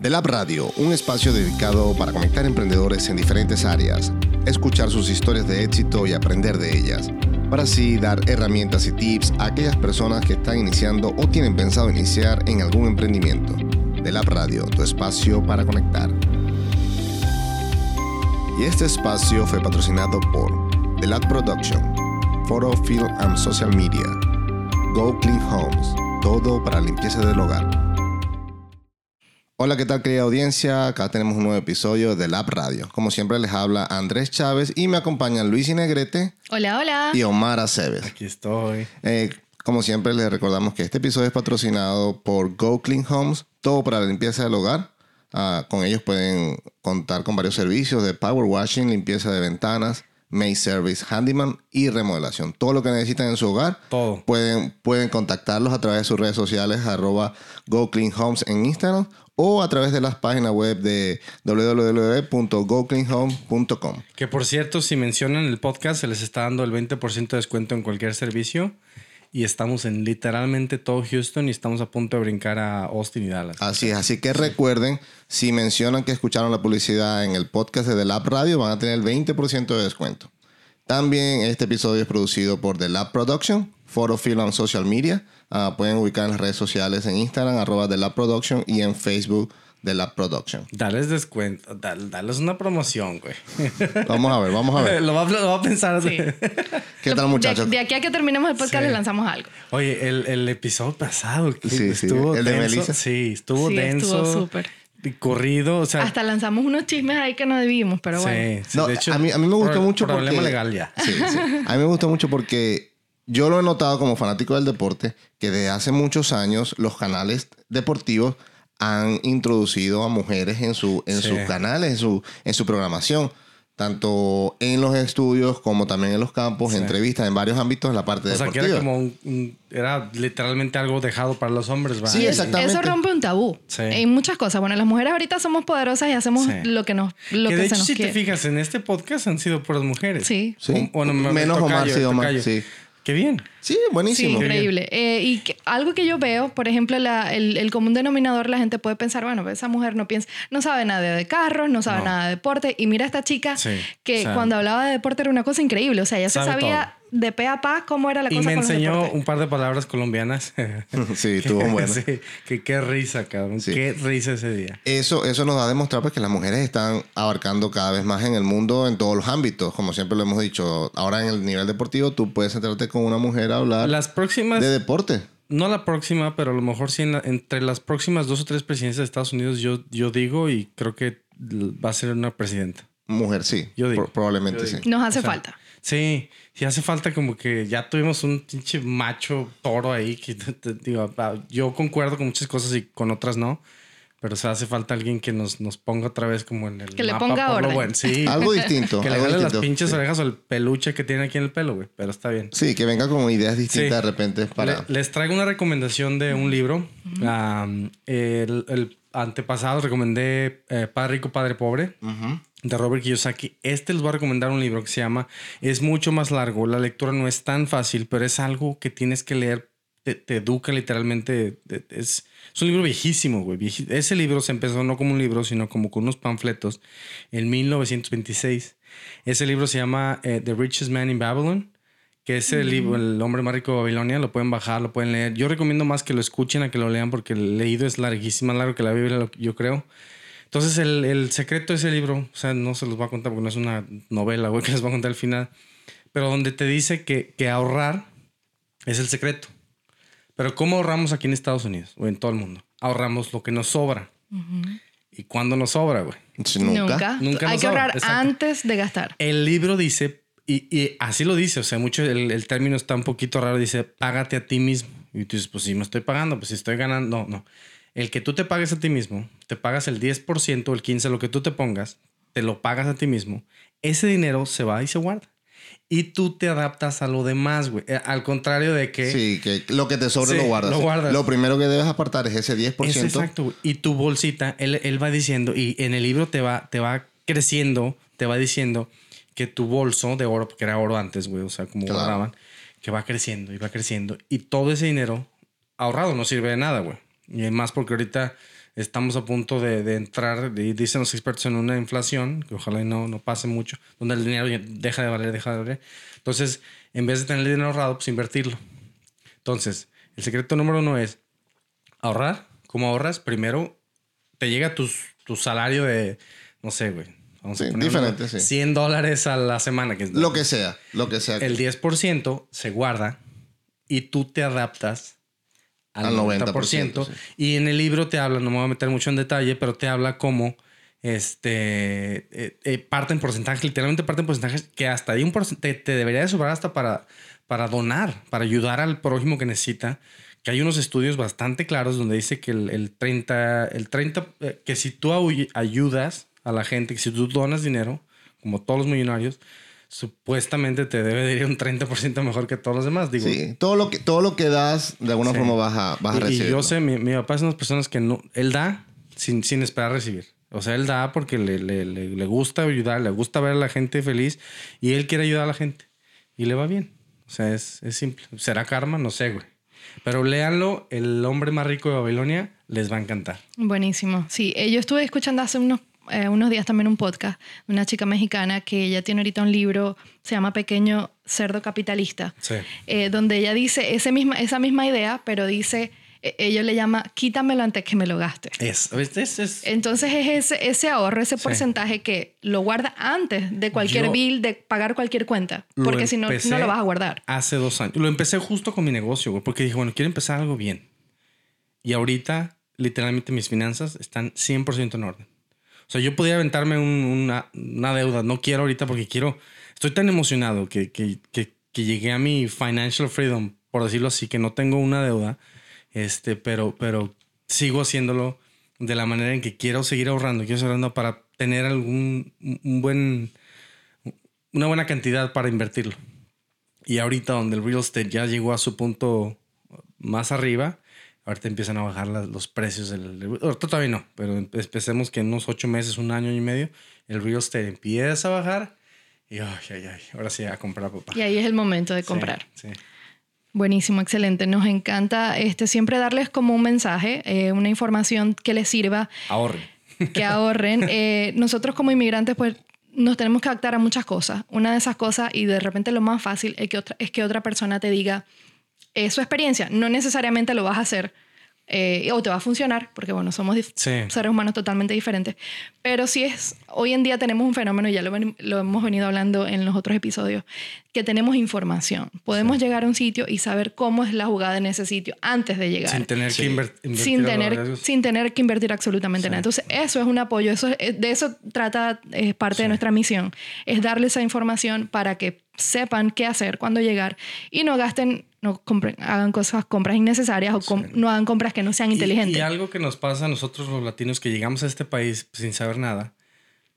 The Lab Radio, un espacio dedicado para conectar emprendedores en diferentes áreas, escuchar sus historias de éxito y aprender de ellas, para así dar herramientas y tips a aquellas personas que están iniciando o tienen pensado iniciar en algún emprendimiento. The Lab Radio, tu espacio para conectar. Y este espacio fue patrocinado por The Lab Production, Photo, Film and Social Media, Go Clean Homes, todo para limpieza del hogar. Hola, ¿qué tal querida audiencia? Acá tenemos un nuevo episodio de Lab Radio. Como siempre les habla Andrés Chávez y me acompañan Luis Inegrete Hola, hola. y Omar Aceves. Aquí estoy. Eh, como siempre les recordamos que este episodio es patrocinado por Go Clean Homes, todo para la limpieza del hogar. Ah, con ellos pueden contar con varios servicios de power washing, limpieza de ventanas, maid service, handyman y remodelación. Todo lo que necesitan en su hogar. Todo. Pueden, pueden contactarlos a través de sus redes sociales, arroba Go Clean Homes en Instagram o a través de las páginas web de www.gocleanhome.com. Que por cierto, si mencionan el podcast, se les está dando el 20% de descuento en cualquier servicio. Y estamos en literalmente todo Houston y estamos a punto de brincar a Austin y Dallas. Así es, así que recuerden, si mencionan que escucharon la publicidad en el podcast de The Lab Radio, van a tener el 20% de descuento. También este episodio es producido por The Lab Production, Photo, Film and Social Media. Ah, pueden ubicar en las redes sociales en Instagram, arroba The Lab Production y en Facebook The Lab Production. Dales descuento, dal- dales una promoción, güey. Vamos a ver, vamos a ver. lo, va, a- lo va a pensar. Sí. ¿Qué tal De- muchachos? De, aquí a que terminemos el podcast Sí. les lanzamos algo. Oye, el, el episodio pasado que Sí, sí, estuvo el de denso. Melissa. Sí, estuvo Sí, denso. estuvo súper. corrido, o sea. Hasta lanzamos unos chismes ahí que no debimos, pero bueno. sí, sí, No, de hecho, a mí- a mí me gustó pro- mucho Problema porque- legal ya. Sí, sí. A mí me gusta mucho porque yo lo he notado como fanático del deporte, que desde hace muchos años los canales deportivos han introducido a mujeres en, su, en Sí. sus canales, en su, en su programación. Tanto en los estudios como también en los campos, Sí. entrevistas en varios ámbitos en la parte O sea, que deportiva. era como un, un- Era literalmente algo dejado para los hombres, ¿va? Sí, exactamente. Eso rompe un tabú Sí. en muchas cosas. Bueno, las mujeres ahorita somos poderosas y hacemos Sí. lo que nos lo que que, de se hecho, nos si te quiere. fijas, en este podcast han sido puras mujeres. Sí. Sí. O- bueno, me- me Menos tocayo, Omar, sí, el Omar, sí. Qué bien. Sí, Sí, buenísimo. increíble. Eh, y que- algo que yo veo, por ejemplo, la- el, el común denominador, la gente puede pensar, bueno, esa mujer no piensa, no sabe nada de carros, no sabe No. nada de deporte. Y mira a esta chica Sí, que o sea, cuando hablaba de deporte era una cosa increíble. O sea, ella se Sabe sabía de pe a pa cómo era la Y cosa me con enseñó un par de palabras colombianas. Sí, estuvo bueno. Sí, que qué risa, cabrón. Sí. Qué risa ese día. Eso, eso nos da a demostrar pues, que las mujeres están abarcando cada vez más en el mundo en todos los ámbitos. Como siempre lo hemos dicho, ahora en el nivel deportivo tú puedes sentarte con una mujer a hablar Las próximas, de deporte. no la próxima, pero a lo mejor sí en la- entre las próximas dos o tres presidencias de Estados Unidos, yo, yo digo y creo que va a ser una presidenta. Mujer, sí. Yo digo. Pro- probablemente Yo sí. Nos hace O sea, falta. Sí, sí hace falta como que ya tuvimos un pinche macho toro ahí que te- te digo, ah, yo concuerdo con muchas cosas y con otras no, pero o sea, hace falta alguien que nos, nos ponga otra vez como en el Que le mapa ponga por lo orden. bueno. Sí. Algo distinto. que le jale las pinches sí. orejas o el peluche que tiene aquí en el pelo, güey, pero está bien. Sí, que venga con ideas distintas Sí. de repente para... Le- les traigo una recomendación de un libro. Um, el, el antepasado recomendé eh, Padre Rico, Padre Pobre Ujú. De Robert Kiyosaki. Este les voy a recomendar un libro que se llama Es mucho más largo. La lectura no es tan fácil, pero es algo que tienes que leer. Te, te educa literalmente. Te- Es, es un libro viejísimo, güey. Ese libro se empezó no como un libro, sino como con unos panfletos en 1926. Ese libro se llama eh, The Richest Man in Babylon, que es el libro, El hombre más rico de Babilonia. Lo pueden bajar, lo pueden leer. Yo recomiendo más que lo escuchen a que lo lean porque el leído es larguísimo, más largo que la Biblia, yo creo. Entonces, el, el secreto de ese libro, o sea, no se los voy a contar porque no es una novela, güey, que les voy a contar al final, pero donde te dice que, que ahorrar es el secreto. Pero ¿cómo ahorramos aquí en Estados Unidos o en todo el mundo? Ahorramos lo que nos sobra. ¿Y cuándo nos sobra, güey? Sí, Nunca. Nunca. Nunca Hay nos que sobra, ahorrar exacto. antes de gastar. El libro dice, y, y así lo dice, o sea, mucho el, el término está un poquito raro, dice, págate a ti mismo. Y tú dices, pues si me estoy pagando, pues si estoy ganando, no, no. El que tú te pagues a ti mismo, te pagas el 10% o el 15%, lo que tú te pongas, te lo pagas a ti mismo, ese dinero se va y se guarda. Y tú te adaptas a lo demás, güey. Eh, Al contrario de que... Sí, que lo que te sobre Sí, lo guardas. lo guardas. Lo primero que debes apartar es ese 10%. Es exacto. güey. Y tu bolsita, él, él va diciendo, y en el libro te va, te va creciendo, te va diciendo que tu bolso de oro, porque era oro antes, güey, o sea, como Claro. guardaban, que va creciendo y va creciendo. Y todo ese dinero ahorrado no sirve de nada, güey. Y más porque ahorita Estamos a punto de, de entrar, y dicen los expertos, en una inflación, que ojalá no, no pase mucho, donde el dinero deja de valer, deja de valer. Entonces, en vez de tener el dinero ahorrado, pues invertirlo. Entonces, el secreto número uno es ahorrar. ¿Cómo ahorras? Primero, te llega tu, tu salario de, no sé, güey. Vamos a Sí, ponerlo, diferente, sí. 100 dólares a la semana. Que es Lo que sea, lo que sea. el 10% se guarda y tú te adaptas al, Al 90%. 90%, sí. Y en el libro te habla, no me voy a meter mucho en detalle, pero te habla cómo este, eh, eh, parten porcentajes, literalmente parten porcentajes que hasta ahí un porcentaje te, debería de sobrar hasta para, para donar, para ayudar al prójimo que necesita. Que hay unos estudios bastante claros donde dice que el, el 30, el 30 eh, que si tú ayu- ayudas a la gente, que si tú donas dinero, como todos los millonarios, supuestamente te debe de ir un 30% mejor que todos los demás. Digo, Sí, todo lo que, todo lo que das, de alguna Sí. forma vas a, vas a y- y, recibir. yo sé, mi, mi papá es una de las personas que no, él da sin, sin esperar recibir. O sea, él da porque le, le, le, le gusta ayudar, le gusta ver a la gente feliz y él quiere ayudar a la gente y le va bien. O sea, es, es simple. ¿Será karma? No sé, güey. Pero léanlo, El hombre más rico de Babilonia, les va a encantar. Buenísimo. Sí, eh, yo estuve escuchando hace unos, eh, unos días también un podcast de una chica mexicana que ella tiene ahorita un libro, se llama Pequeño Cerdo Capitalista, Sí. eh, donde ella dice ese misma, esa misma idea, pero dice, eh, ella le llama, quítamelo antes que me lo gaste. Es, es, es, es- Entonces es ese, ese ahorro, ese porcentaje que lo guarda antes de cualquier Yo bill, de pagar cualquier cuenta, porque si no, no lo vas a guardar. Hace dos años. Lo empecé justo con mi negocio, güey, porque dije, bueno, quiero empezar algo bien. Y ahorita, literalmente, mis finanzas están 100% en orden. Sea, yo podía aventarme un- una, una deuda. No quiero ahorita porque quiero. Estoy tan emocionado que, que, que, que llegué a mi financial freedom, por decirlo así, que no tengo una deuda. Este, pero, pero sigo haciéndolo de la manera en que quiero seguir ahorrando. Quiero seguir ahorrando para tener algún un buen una buena cantidad para invertirlo. Y ahorita donde el real estate ya llegó a su punto más arriba, ahorita empiezan a bajar las- los precios del... Ahorita todavía no, pero empecemos que en unos ocho meses, un año y medio, el real estate empieza a bajar y ay, ay, ay, ahora sí a comprar, papá. Y ahí es el momento de Sí, comprar. Sí, Buenísimo, excelente. Nos encanta este, siempre darles como un mensaje, eh, una información que les sirva, Ahorren. que ahorren. Eh, nosotros como inmigrantes, pues nos tenemos que adaptar a muchas cosas. Una de esas cosas, y de repente lo más fácil, es que otra, es que otra persona te diga eh, su experiencia. No necesariamente lo vas a hacer eh, o te va a funcionar, porque bueno, somos Sí. seres humanos totalmente diferentes. Pero sí es, hoy en día tenemos un fenómeno, y ya lo, ven- lo hemos venido hablando en los otros episodios, que tenemos información. Podemos llegar a un sitio y saber cómo es la jugada en ese sitio antes de llegar Sin tener Sí. que inver- invertir. sin tener, sin tener que invertir absolutamente nada. Entonces, eso es un apoyo, eso es- de eso trata, es parte de nuestra misión, es darle esa información para que sepan qué hacer, cuándo llegar y no gasten, no compren, hagan cosas, compras innecesarias o com- no hagan compras que no sean inteligentes. Y, algo que nos pasa a nosotros los latinos que llegamos a este país sin saber nada,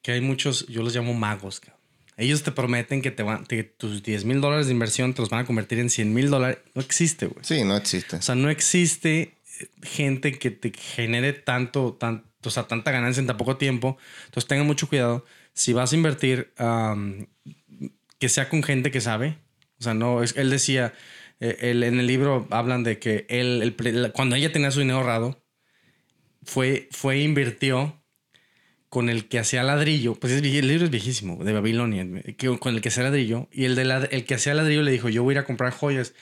que hay muchos, yo los llamo magos. cabrón. Ellos te prometen que te van, tus 10 mil dólares de inversión te los van a convertir en 100 mil dólares. No existe, güey. Sí, no existe. O sea, no existe eh, gente que te genere tanto, tanto, o sea, tanta ganancia en tan poco tiempo. Entonces tengan mucho cuidado. Si vas a invertir, que sea con gente que sabe. O sea, no, es, él decía, eh, él- en el libro hablan de que él, el cuando ella tenía su dinero ahorrado, fue, fue e invirtió con el que hacía ladrillo, pues es, el libro es viejísimo, de Babilonia, que, con el que hacía ladrillo, y el, de la- el que hacía ladrillo le dijo, yo voy a ir a comprar joyas.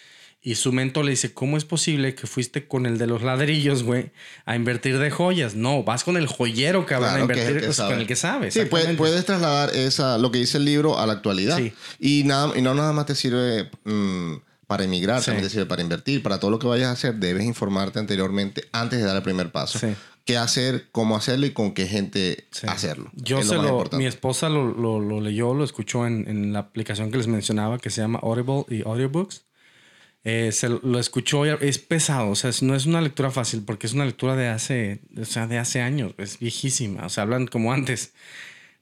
Y su mentor le dice, ¿cómo es posible que fuiste con el de los ladrillos, güey, a invertir de joyas? No, vas con el joyero, cabrón, Claro, a que es el invertir que pues, con el que sabe. Sí, puedes, puedes trasladar esa, lo que dice el libro a la actualidad. Sí. Y, nada, y no nada más te sirve mm, para emigrar, Sí. también te sirve para invertir. Para todo lo que vayas a hacer, debes informarte anteriormente antes de dar el primer paso. Sí. Qué hacer, cómo hacerlo y con qué gente Sí. hacerlo. Yo Es se lo, mi esposa lo, lo, lo leyó, lo escuchó en, en la aplicación que les mencionaba que se llama Audible y Audiobooks. Eh, se lo, escuchó, y es pesado, o sea, no es una lectura fácil porque es una lectura de hace, o sea, de hace años, es viejísima, o sea, hablan como antes.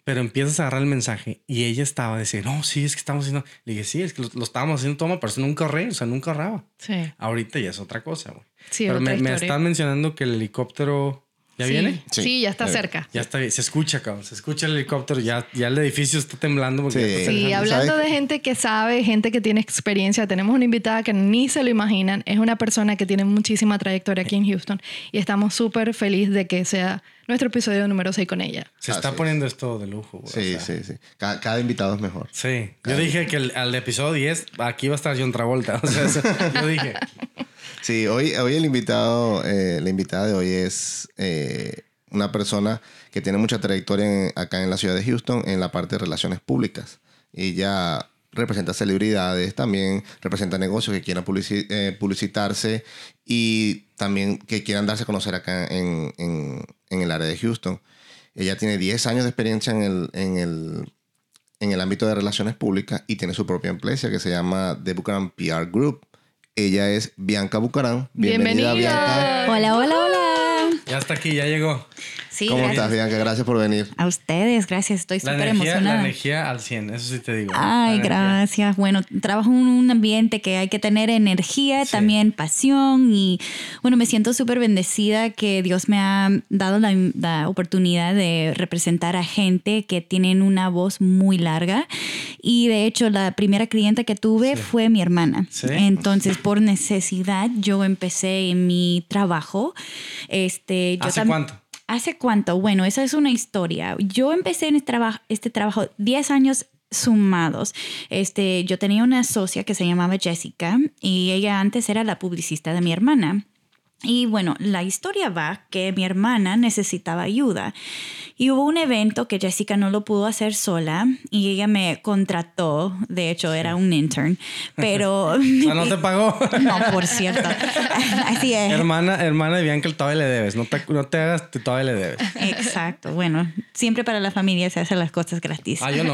Pero empiezas a agarrar el mensaje y ella estaba diciendo, no, sí, es que estamos haciendo. Le dije, sí, es que lo, lo estábamos haciendo toma, pero eso nunca ahorré, o sea, nunca ahorraba. Sí, Ahorita ya es otra cosa, güey. sí, pero otra me, me están mencionando que el helicóptero ¿Ya Sí. viene? Sí, Sí, ya está ya cerca. Ya está bien. Se escucha, cabrón. Se escucha el helicóptero. Ya, ya el edificio está temblando. Porque Sí. ya está Sí, hablando ¿sabes? de gente que sabe, gente que tiene experiencia, tenemos una invitada que ni se lo imaginan. Es una persona que tiene muchísima trayectoria aquí en Houston y estamos súper felices de que sea nuestro episodio número 6 con ella. Se Ah, está sí. poniendo esto de lujo. güey, Sí, o sea. sí, sí. Cada, cada invitado es mejor. Sí. Yo dije que el- al episodio 10 aquí va a estar John Travolta. O sea, eso- yo dije. Sí, hoy, hoy el invitado, eh, la invitada de hoy es eh, una persona que tiene mucha trayectoria en- acá en la ciudad de Houston en la parte de relaciones públicas. Ella representa celebridades, también representa negocios que quieran eh, publicitarse y también que quieran darse a conocer acá en, en- el área de Houston. Ella tiene 10 años de experiencia en el, en el, en el ámbito de relaciones públicas y tiene su propia empresa que se llama The Bucaram PR Group. Ella es Bianca Bucaram. Bienvenida, Bienvenida. Bianca. Hola, hola, hola. Ya está aquí, ya llegó. Sí, ¿Cómo gracias. estás, Bianca? Gracias por venir. A ustedes, gracias. Estoy súper energía, la emocionada. energía al 100, eso sí te digo. La Ay, energía. gracias. Bueno, trabajo en un ambiente que hay que tener energía, Sí. también pasión y bueno, me siento súper bendecida que Dios me ha dado la, la oportunidad de representar a gente que tienen una voz muy larga y de hecho la primera clienta que tuve Sí. fue mi hermana. Sí. Entonces, por necesidad, yo empecé en mi trabajo. Este, yo ¿Hace cuánto? ¿Hace cuánto? Bueno, esa es una historia. Yo empecé en este trabajo, este trabajo 10 años sumados. Este, yo tenía una socia que se llamaba Jessica y ella antes era la publicista de mi hermana. Y bueno, la historia va que mi hermana necesitaba ayuda y hubo un evento que Jessica no lo pudo hacer sola y ella me contrató, de hecho era un intern, pero... O sea, no te pagó. No, por cierto. Así es. hermana, hermana de Bianca, todavía le debes. No te, no te hagas, te todavía le debes. Exacto. Bueno, siempre para la familia se hacen las cosas gratis. Ah, yo no.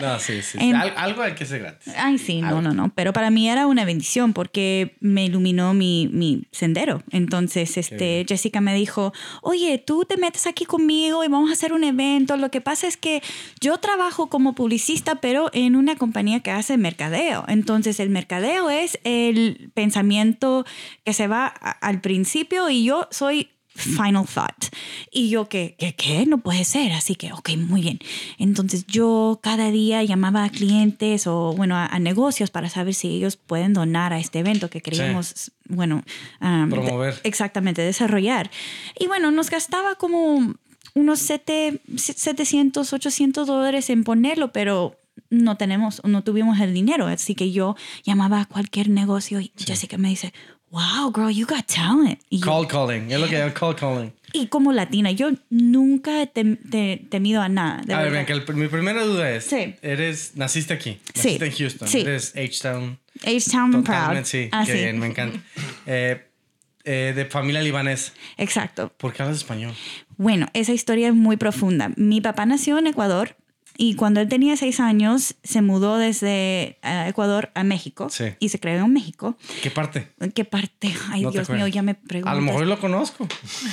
no, sí, sí. sí. En- Al- algo hay que ser gratis. Ay, sí, no, no, no. Pero para mí era una bendición porque me iluminó mi, mi sendero. Entonces, este. Jessica me dijo, oye, tú te metes aquí conmigo y vamos a hacer un evento. Lo que pasa es que yo trabajo como publicista, pero en una compañía que hace mercadeo. Entonces, el mercadeo es el pensamiento que se va a- al principio y yo soy final thought. Y yo, ¿qué, qué, qué? No puede ser. Así que, ok, muy bien. Entonces yo cada día llamaba a clientes o, bueno, a, a negocios para saber si ellos pueden donar a este evento que queríamos, bueno, um, Promover. de- exactamente, desarrollar. Y bueno, nos gastaba como unos sete- 700, 800 dólares en ponerlo, pero no tenemos, no tuvimos el dinero. Así que yo llamaba a cualquier negocio y Jessica me dice, wow, girl, you got talent. Y yo, Call calling. Es lo que llamo call calling. y como latina, yo nunca he tem- te- temido a nada. De a ver, verdad. Bianca, el- mi primera duda es: Sí. eres, naciste aquí, Sí. naciste en Houston, Sí. eres H-Town. H-Town proud. Sí. Ah, qué sí. bien, me encanta. Eh, eh, de familia libanesa. Exacto. ¿Por qué hablas español? Bueno, esa historia es muy profunda. Mi papá nació en Ecuador y cuando él tenía seis años se mudó desde eh, Ecuador a México Sí. y se creó en México. ¿Qué parte? ¿En ¿Qué parte? Ay, No Dios mío, ya me pregunto. A lo mejor lo conozco.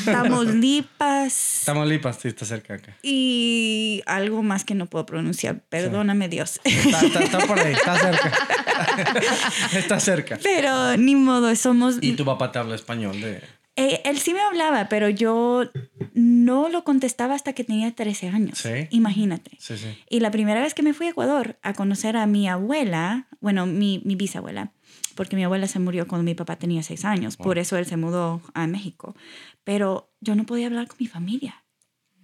Tamaulipas Tamaulipas, sí, está cerca acá. y algo más que no puedo pronunciar. Perdóname, Dios. Está, está- está por ahí, está cerca. está cerca. Pero ni modo, somos... Y tu papá te habla español de... Eh, él sí me hablaba, pero yo no lo contestaba hasta que tenía 13 años. Sí. Imagínate. Sí, sí. Y la primera vez que me fui a Ecuador a conocer a mi abuela, bueno, mi, mi bisabuela, porque mi abuela se murió cuando mi papá tenía 6 años, por eso él se mudó a México. Pero yo no podía hablar con mi familia.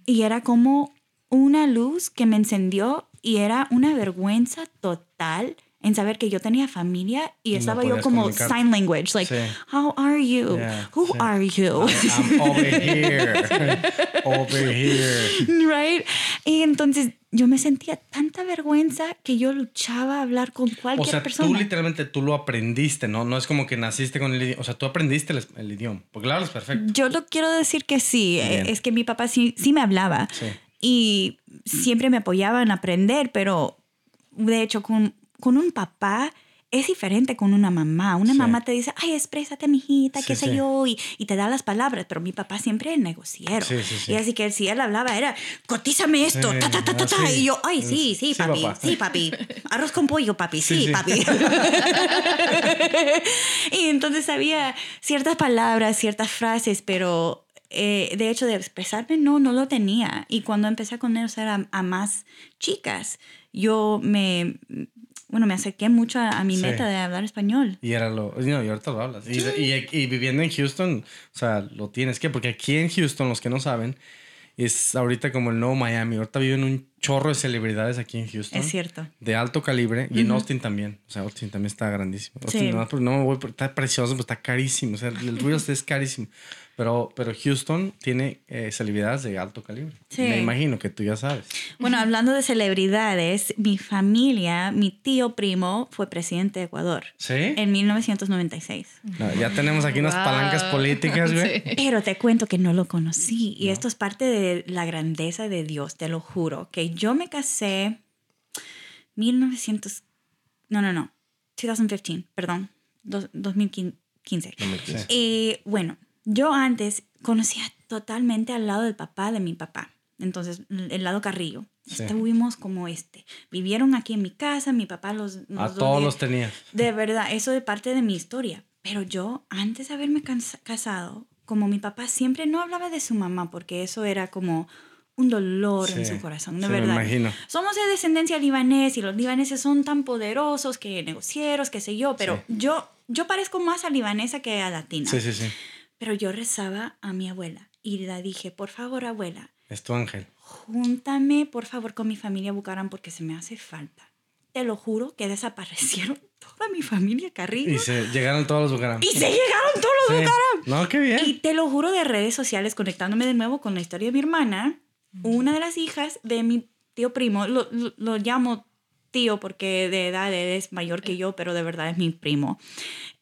Y era como una luz que me encendió y era una vergüenza total en saber que yo tenía familia y, no estaba yo como comunicarte. sign language, like, Sí. how are you? Yeah, Who sí. are you? I'm over here. over here. right? Y entonces yo me sentía tanta vergüenza que yo luchaba a hablar con O cualquier sea, persona. tú literalmente tú lo aprendiste, ¿no? No es como que naciste con el idioma. O sea, tú aprendiste el, el idioma. Porque lo hablas perfecto. Yo lo quiero decir que sí, eh, Bien. es que mi papá sí, sí me hablaba Sí. y siempre me apoyaba en aprender, pero de hecho con, con un papá es diferente con una mamá. Una Sí. mamá te dice, ay, exprésate, mijita, qué Sí, sé sí. yo, y, y te da las palabras, pero mi papá siempre es negociero. Y así que si él hablaba era, cotízame esto, ta, ta, ta, ta, ta", y yo, ay, sí, sí, Sí, papi, papá. sí, papi. Arroz con pollo, papi, Sí, papi. y entonces había ciertas palabras, ciertas frases, pero eh, de hecho, de expresarme, no, no lo tenía. Y cuando empecé a conocer a, a más chicas, yo me, bueno, me acerqué mucho a, a mi Sí. meta de hablar español. Y era lo. No, y ahorita lo hablas. Y, y- y viviendo en Houston, o sea, lo tienes que. Porque aquí en Houston, los que no saben, es ahorita como el nuevo Miami. Ahorita viven un chorro de celebridades aquí en Houston. Es cierto. De alto calibre. Y en Austin también. O sea, Austin también está grandísimo. Austin, Sí. no, pues no por- está precioso, pero está carísimo. O sea, el real estate es carísimo. Pero, pero Houston tiene eh, celebridades de alto calibre. Sí. Me imagino que tú ya sabes. Bueno, hablando de celebridades, mi familia, mi tío primo fue presidente de Ecuador ¿Sí? en 1996. No, ya tenemos aquí unas Wow. palancas políticas, güey. Sí. Pero te cuento que no lo conocí y esto es parte de la grandeza de Dios, te lo juro, que yo me casé 1900 no, no, no, 2015, perdón, dos- 2015. 2015. Y bueno, yo antes conocía totalmente al lado del papá de mi papá. Entonces, el lado Carrillo. Sí. Estuvimos como este. Vivieron aquí en mi casa, mi papá los... A los todos dos- los tenía. De verdad, eso es parte de mi historia. Pero yo, antes de haberme casado, como mi papá siempre no hablaba de su mamá, porque eso era como un dolor en su corazón, de sí, me verdad. imagino. Somos de descendencia libanés y los libaneses son tan poderosos que negocieros, qué sé yo, pero Sí. yo, yo parezco más a libanesa que a latina. Sí, sí, sí. Pero yo rezaba a mi abuela y le dije, por favor, abuela, Es tu ángel. júntame, por favor, con mi familia Bucaram porque se me hace falta. Te lo juro que desaparecieron toda mi familia Carrillo. Y se llegaron todos los Bucaram. Y se llegaron todos los Sí. Bucaram. No, qué bien. Y te lo juro de redes sociales, conectándome de nuevo con la historia de mi hermana, una de las hijas de mi tío primo, lo, lo- lo llamo tío porque de edad es mayor que yo, pero de verdad es mi primo.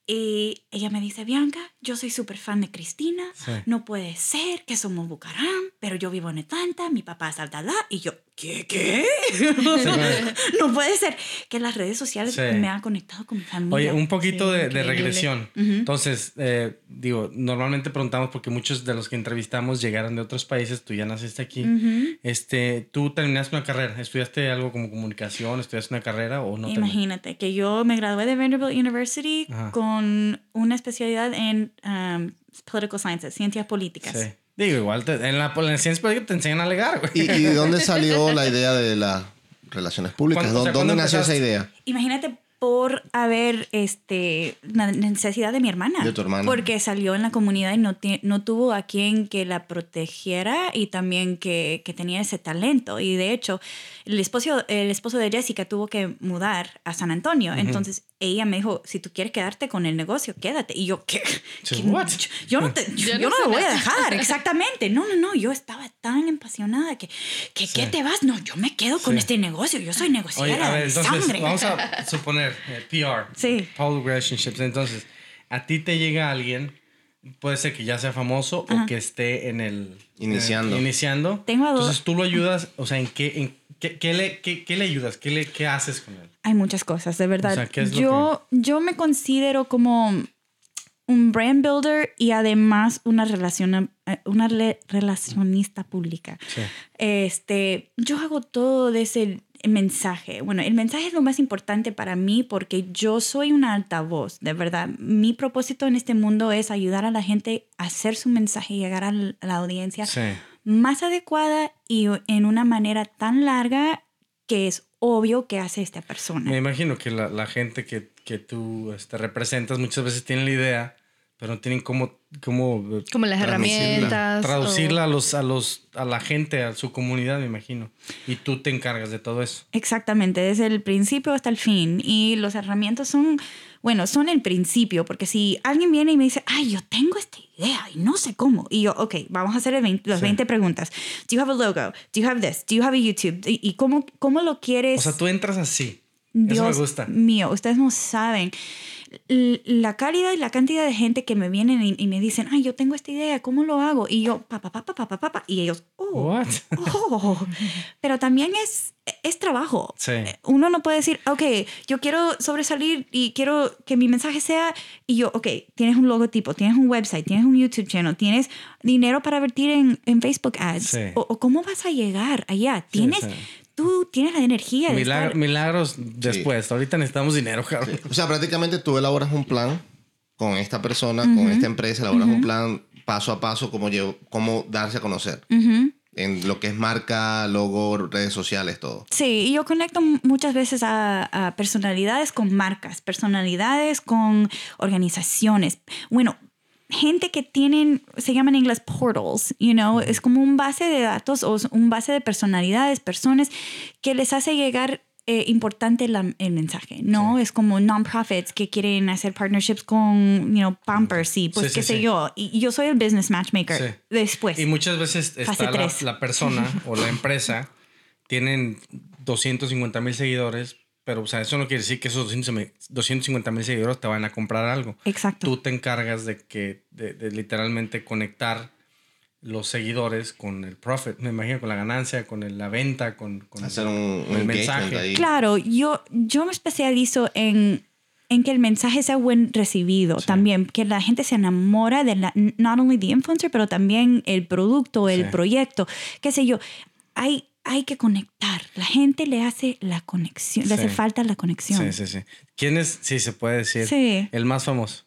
Y ella me dice, Bianca, yo soy súper fan de Cristina, Sí. no puede ser que somos Bucaram, pero yo vivo en Atlanta, mi papá es Aldalá, y yo, ¿qué? ¿Qué? no puede ser que las redes sociales Sí. me han conectado con mi familia. Oye, un poquito Sí, de, de regresión. Entonces, eh, digo, normalmente preguntamos porque muchos de los que entrevistamos llegaron de otros países, tú ya naciste aquí. Este, ¿tú terminaste una carrera? ¿Estudiaste algo como comunicación? ¿Estudiaste una carrera o no? terminaste? Imagínate que yo me gradué de Vanderbilt University Ajá. con una especialidad en um, political sciences, ciencias políticas. Sí. Digo, igual te- en, la, en la ciencia política te enseñan a alegar, güey. ¿Y, y de dónde salió la idea de las relaciones públicas? ¿Cuándo- o sea, ¿Dónde nació esa idea? Imagínate por haber este, la necesidad de mi hermana. De tu hermana. Porque salió en la comunidad y no, no tuvo a quien que la protegiera y también que, que tenía ese talento. Y de hecho, el esposo, el esposo de Jessica tuvo que mudar a San Antonio. Entonces ella me dijo, si tú quieres quedarte con el negocio, quédate. Y yo, ¿qué? What? Yo, yo no, te- yo, no lo voy a dejar, exactamente. No, no, no, yo estaba tan apasionada que, que ¿qué te vas? No, yo me quedo con Sí. este negocio. Yo soy negociadora Oye, a ver, de entonces, sangre. vamos a suponer PR. Sí. Public Relationships. Entonces, a ti te llega alguien, puede ser que ya sea famoso o que esté en el... Iniciando. eh, iniciando. Tengo a dos- Entonces, tú lo ayudas, o sea, ¿en qué, en qué, qué le, qué, qué le ayudas? ¿Qué, le, ¿Qué haces con él? Hay muchas cosas, de verdad. O sea, ¿qué es lo yo, yo me considero como un brand builder y además una, relaciona- eh, una relacionista pública. Sí. Este, yo hago todo de ese mensaje. Bueno, el mensaje es lo más importante para mí porque yo soy una altavoz, de verdad. Mi propósito en este mundo es ayudar a la gente a hacer su mensaje y llegar a la audiencia Sí. más adecuada y en una manera tan larga que es obvio que hace esta persona. Me imagino que la, la gente que, que tú este, representas muchas veces tienen la idea, pero no tienen cómo, cómo eh, Como las Traducirla. herramientas. traducirla o- a, los, a, los, a la gente, a su comunidad, me imagino. Y tú te encargas de todo eso. Exactamente, desde el principio hasta el fin. Y los herramientas son, bueno, son el principio, porque si alguien viene y me dice, ay, yo tengo esta idea y no sé cómo, y yo, ok, vamos a hacer el 20 las Sí. 20 preguntas. Do you have a logo? Do you have this? Do you have a YouTube? ¿Y, y cómo, cómo lo quieres? O sea, tú entras así. Dios eso me gusta. mío, ustedes no saben la calidad y la cantidad de gente que me vienen y, me dicen, ay, yo tengo esta idea, ¿cómo lo hago? Y yo, papá, papá, papá, papá, y ellos, oh, oh. Pero también es, es trabajo. Uno no puede decir, ok, yo quiero sobresalir y quiero que mi mensaje sea, y yo, ok, tienes un logotipo, tienes un website, tienes un YouTube channel, tienes dinero para invertir en, en Facebook ads. O, cómo vas a llegar allá? Tienes... Sí, tú tienes la energía de Milagro- estar- milagros después. Ahorita necesitamos dinero, cabrón. O sea, prácticamente tú elaboras un plan con esta persona, con esta empresa, elaboras un plan paso a paso cómo, llevo- cómo darse a conocer. Ujú. En lo que es marca, logo, redes sociales, todo. Sí, y yo conecto muchas veces a, a personalidades con marcas, personalidades con organizaciones. Bueno, gente que tienen, se llaman en inglés portals, you know, es como un base de datos o un base de personalidades, personas que les hace llegar eh, importante la- el mensaje, ¿no? Es como non-profits que quieren hacer partnerships con, you know, Pampers y pues Sí, qué sí, sé sí. yo. Y yo soy el business matchmaker Sí. después. Y muchas veces está la, la persona o la empresa, tienen 250 mil seguidores, pero o sea, eso no quiere decir que esos 250 mil seguidores te van a comprar algo. Exacto. Tú te encargas de que, de, de literalmente conectar los seguidores con el profit, me imagino, con la ganancia, con el- la venta, con, con Hacer un, un el engagement mensaje. ahí. Claro, yo, yo me especializo en, en que el mensaje sea buen recibido también, que la gente se enamora de la, not only the influencer, pero también el producto, el Sí. proyecto, qué sé yo. Hay, hay que conectar. La gente le hace la conexión, le hace falta la conexión. Sí, sí, sí. ¿Quién es, sí, se puede decir, Sí. el más famoso?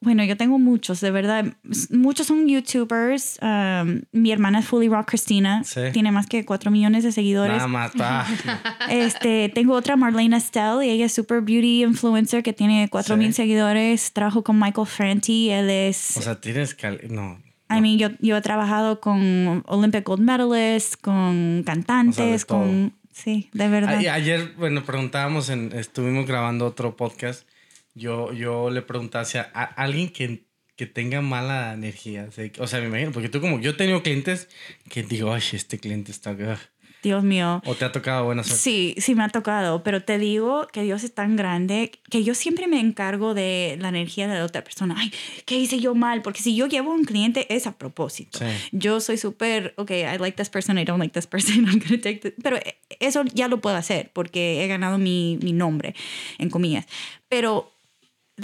Bueno, yo tengo muchos, de verdad. Muchos son YouTubers. Um, mi hermana es Fully Rock Christina. Sí. Tiene más que 4 millones de seguidores. Nada más. Este, tengo otra, Marlene Estelle, y ella es super beauty influencer que tiene 4000 Sí. seguidores. Trabajo con Michael Franti, él es. o sea, tienes cal... No. I mean, yo, yo he trabajado con Olympic Gold Medalists, con cantantes, todo. con. Sí, de verdad. A- Ayer, bueno, preguntábamos, en, estuvimos grabando otro podcast. Yo, yo le preguntaba si a, a alguien que, que tenga mala energía. o sea, O sea, me imagino, porque tú como yo he tenido clientes que digo, ay, este cliente está... ugh". Dios mío. O te ha tocado buena suerte. Sí, sí me ha tocado, pero te digo que Dios es tan grande que yo siempre me encargo de la energía de la otra persona. Ay, ¿qué hice yo mal? Porque si yo llevo a un cliente es a propósito. Sí. Yo soy súper, ok, I like this person, I don't like this person, I'm gonna take this. Pero eso ya lo puedo hacer porque he ganado mi, mi nombre, en comillas. Pero,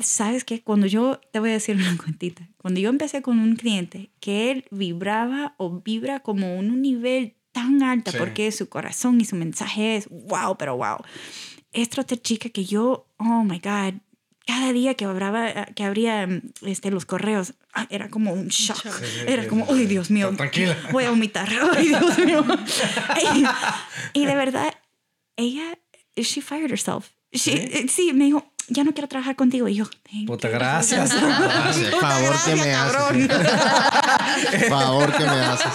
¿sabes qué? Cuando yo, te voy a decir una cuentita, cuando yo empecé con un cliente que él vibraba o vibra como en un nivel tan alto Sí. porque su corazón y su mensaje es wow, pero wow. Esta otra chica que yo, oh my God, cada día que abría, que abría este, los correos, ah, era como un shock. Sí, sí, Era sí, como, sí. uy, Dios mío. Tranquila. Voy a vomitar. Ay, Dios mío. y, y de verdad, ella, she fired herself. She- ¿Sí? ¿Sí? me dijo, ya no quiero trabajar contigo. Y yo, "Thank Puta, you". gracias. Favor que me haces. Favor que me haces.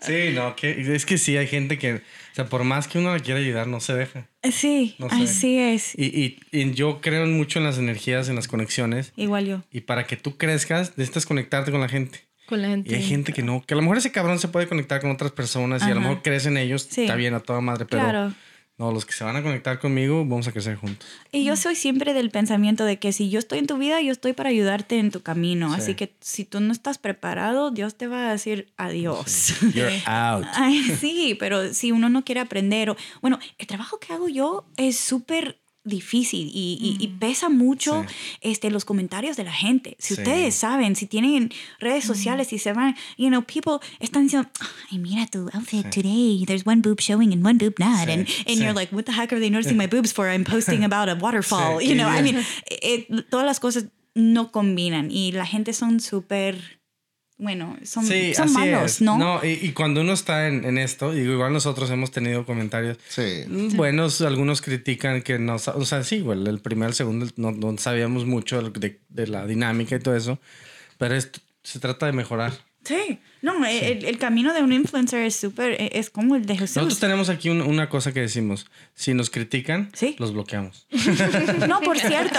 Sí, no, que, es que sí, hay gente que, o sea, por más que uno la quiera ayudar, no se deja. Sí, No así es. Y, y, y yo creo mucho en las energías, en las conexiones. Igual yo. Y para que tú crezcas, necesitas conectarte con la gente. Con la gente. Y hay gente que no, que a lo mejor ese cabrón se puede conectar con otras personas y a lo mejor crecen ellos, Sí. está bien a toda madre, pero Claro. No, los que se van a conectar conmigo, vamos a crecer juntos. Y yo soy siempre del pensamiento de que si yo estoy en tu vida, yo estoy para ayudarte en tu camino. Sí. Así que si tú no estás preparado, Dios te va a decir adiós. You're out. Ay, sí, pero si uno no quiere aprender, o, bueno, el trabajo que hago yo es súper difícil y, y- y pesa mucho Sí. este, los comentarios de la gente. Si Sí. ustedes saben, si tienen redes sociales y se van, you know, people están diciendo, ay, mira tu outfit today, there's one boob showing and one boob not. Sí, And, and sí. you're like, what the heck are they noticing my boobs for? I'm posting about a waterfall. Sí, You know, I mean, eh, eh, todas las cosas no combinan y la gente son súper, bueno, son, Sí, son así malos, es. ¿no? y, y cuando uno está en, en esto, digo, igual nosotros hemos tenido comentarios Sí. buenos, algunos critican que no, sa- o sea, sí, güey, el primer, el segundo, no, no sabíamos mucho de, de la dinámica y todo eso, pero esto se trata de mejorar. Sí, no, El, el camino de un influencer es súper, eh, es como el de Jesús. Nosotros tenemos aquí un- una cosa que decimos, si nos critican, Sí. los bloqueamos. No, por cierto,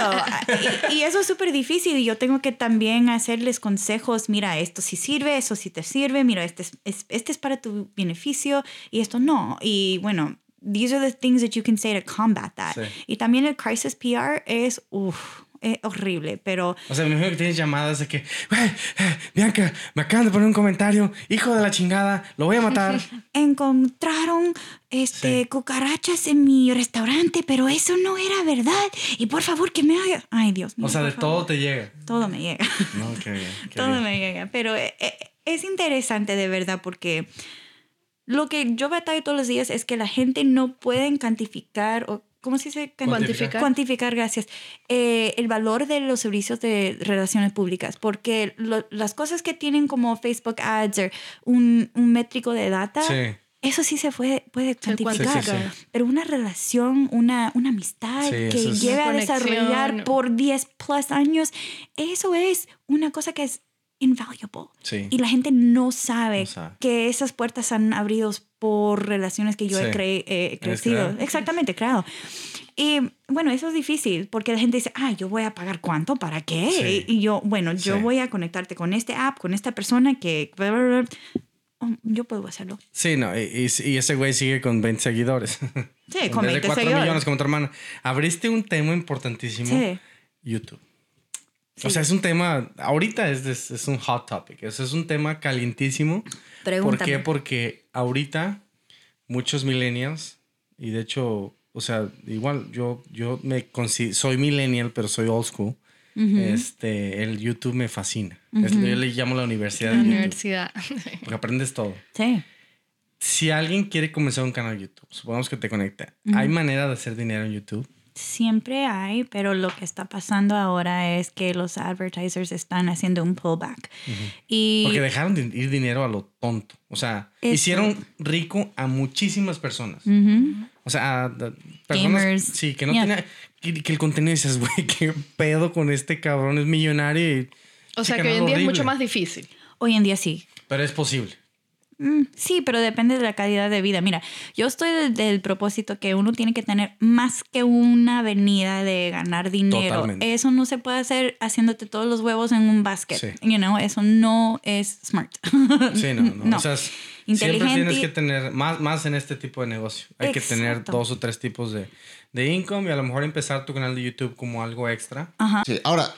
y, y eso es súper difícil y yo tengo que también hacerles consejos, mira, esto sí sirve, eso sí te sirve, mira, este es, es- este es para tu beneficio y esto no. Y bueno, these are the things that you can say to combat that. Sí. Y también el crisis PR es, uff, horrible, pero... O sea, me imagino que tienes llamadas de que, eh, Bianca, me acaban de poner un comentario, hijo de la chingada, lo voy a matar. encontraron este Sí. cucarachas en mi restaurante, pero eso no era verdad. Y por favor que me haga. Ay, Dios mío. O sea, de todo te llega. Todo me llega. No, qué bien. qué todo bien. me llega. Pero eh, eh, es interesante de verdad porque lo que yo batallo todos los días es que la gente no puede cuantificar o ¿cómo se dice? Cuantificar. Cuantificar, gracias. Eh, el valor de los servicios de relaciones públicas, porque lo- las cosas que tienen como Facebook Ads o un, un métrico de data, Sí. eso sí se puede, puede cuantificar. cuantifica. Pero una relación, una, una amistad Sí, que es- lleve a desarrollar por 10 plus años, eso es una cosa que es invaluable. Sí. Y la gente no sabe, No sabe. que esas puertas han abierto por relaciones que yo he Sí. cre- eh, crecido. creado. Exactamente, claro. Y bueno, eso es difícil porque la gente dice, ah, yo voy a pagar cuánto, ¿para qué? Sí. Y yo, bueno, yo Sí. voy a conectarte con este app, con esta persona que... Oh, yo puedo hacerlo. Sí, no, y, y- y ese güey sigue con 20 seguidores. Sí, con En vez 20 de 4 seguidores. millones como tu hermana. Abriste un tema importantísimo. Sí. YouTube. Sí. O sea, es un tema, ahorita es, es, es un hot topic, es, es un tema calientísimo. ¿Por Pregúntame. qué? Porque ahorita muchos millennials, y de hecho, o sea, igual yo, yo me soy millennial, pero soy old school. este, el YouTube me fascina. Yo le llamo la universidad La de YouTube, universidad. porque aprendes todo. Sí. Si alguien quiere comenzar un canal de YouTube, supongamos que te conecta, ¿hay manera de hacer dinero en YouTube? Siempre hay, pero lo que está pasando ahora es que los advertisers están haciendo un pullback. Y Porque dejaron de ir dinero a lo tonto. O sea, Eso. hicieron rico a muchísimas personas. O sea, a- a personas Gamers. sí, que no Yeah. tenía que, que el contenido dices, güey, qué pedo con este cabrón, es millonario y O sea que hoy en día es mucho más difícil. hoy en día sí. Pero es posible. Mm, Sí, pero depende de la calidad de vida. Mira, yo estoy del, del propósito que uno tiene que tener más que una avenida de ganar dinero. Totalmente. Eso no se puede hacer haciéndote todos los huevos en un basket. Sí. You know, eso no es smart. Sí, no, no. No. O sea, s- siempre Inteligente tienes que tener más, más en este tipo de negocio. Hay que tener dos o tres tipos de, de income y a lo mejor empezar tu canal de YouTube como algo extra. Ajá. Sí, Ahora,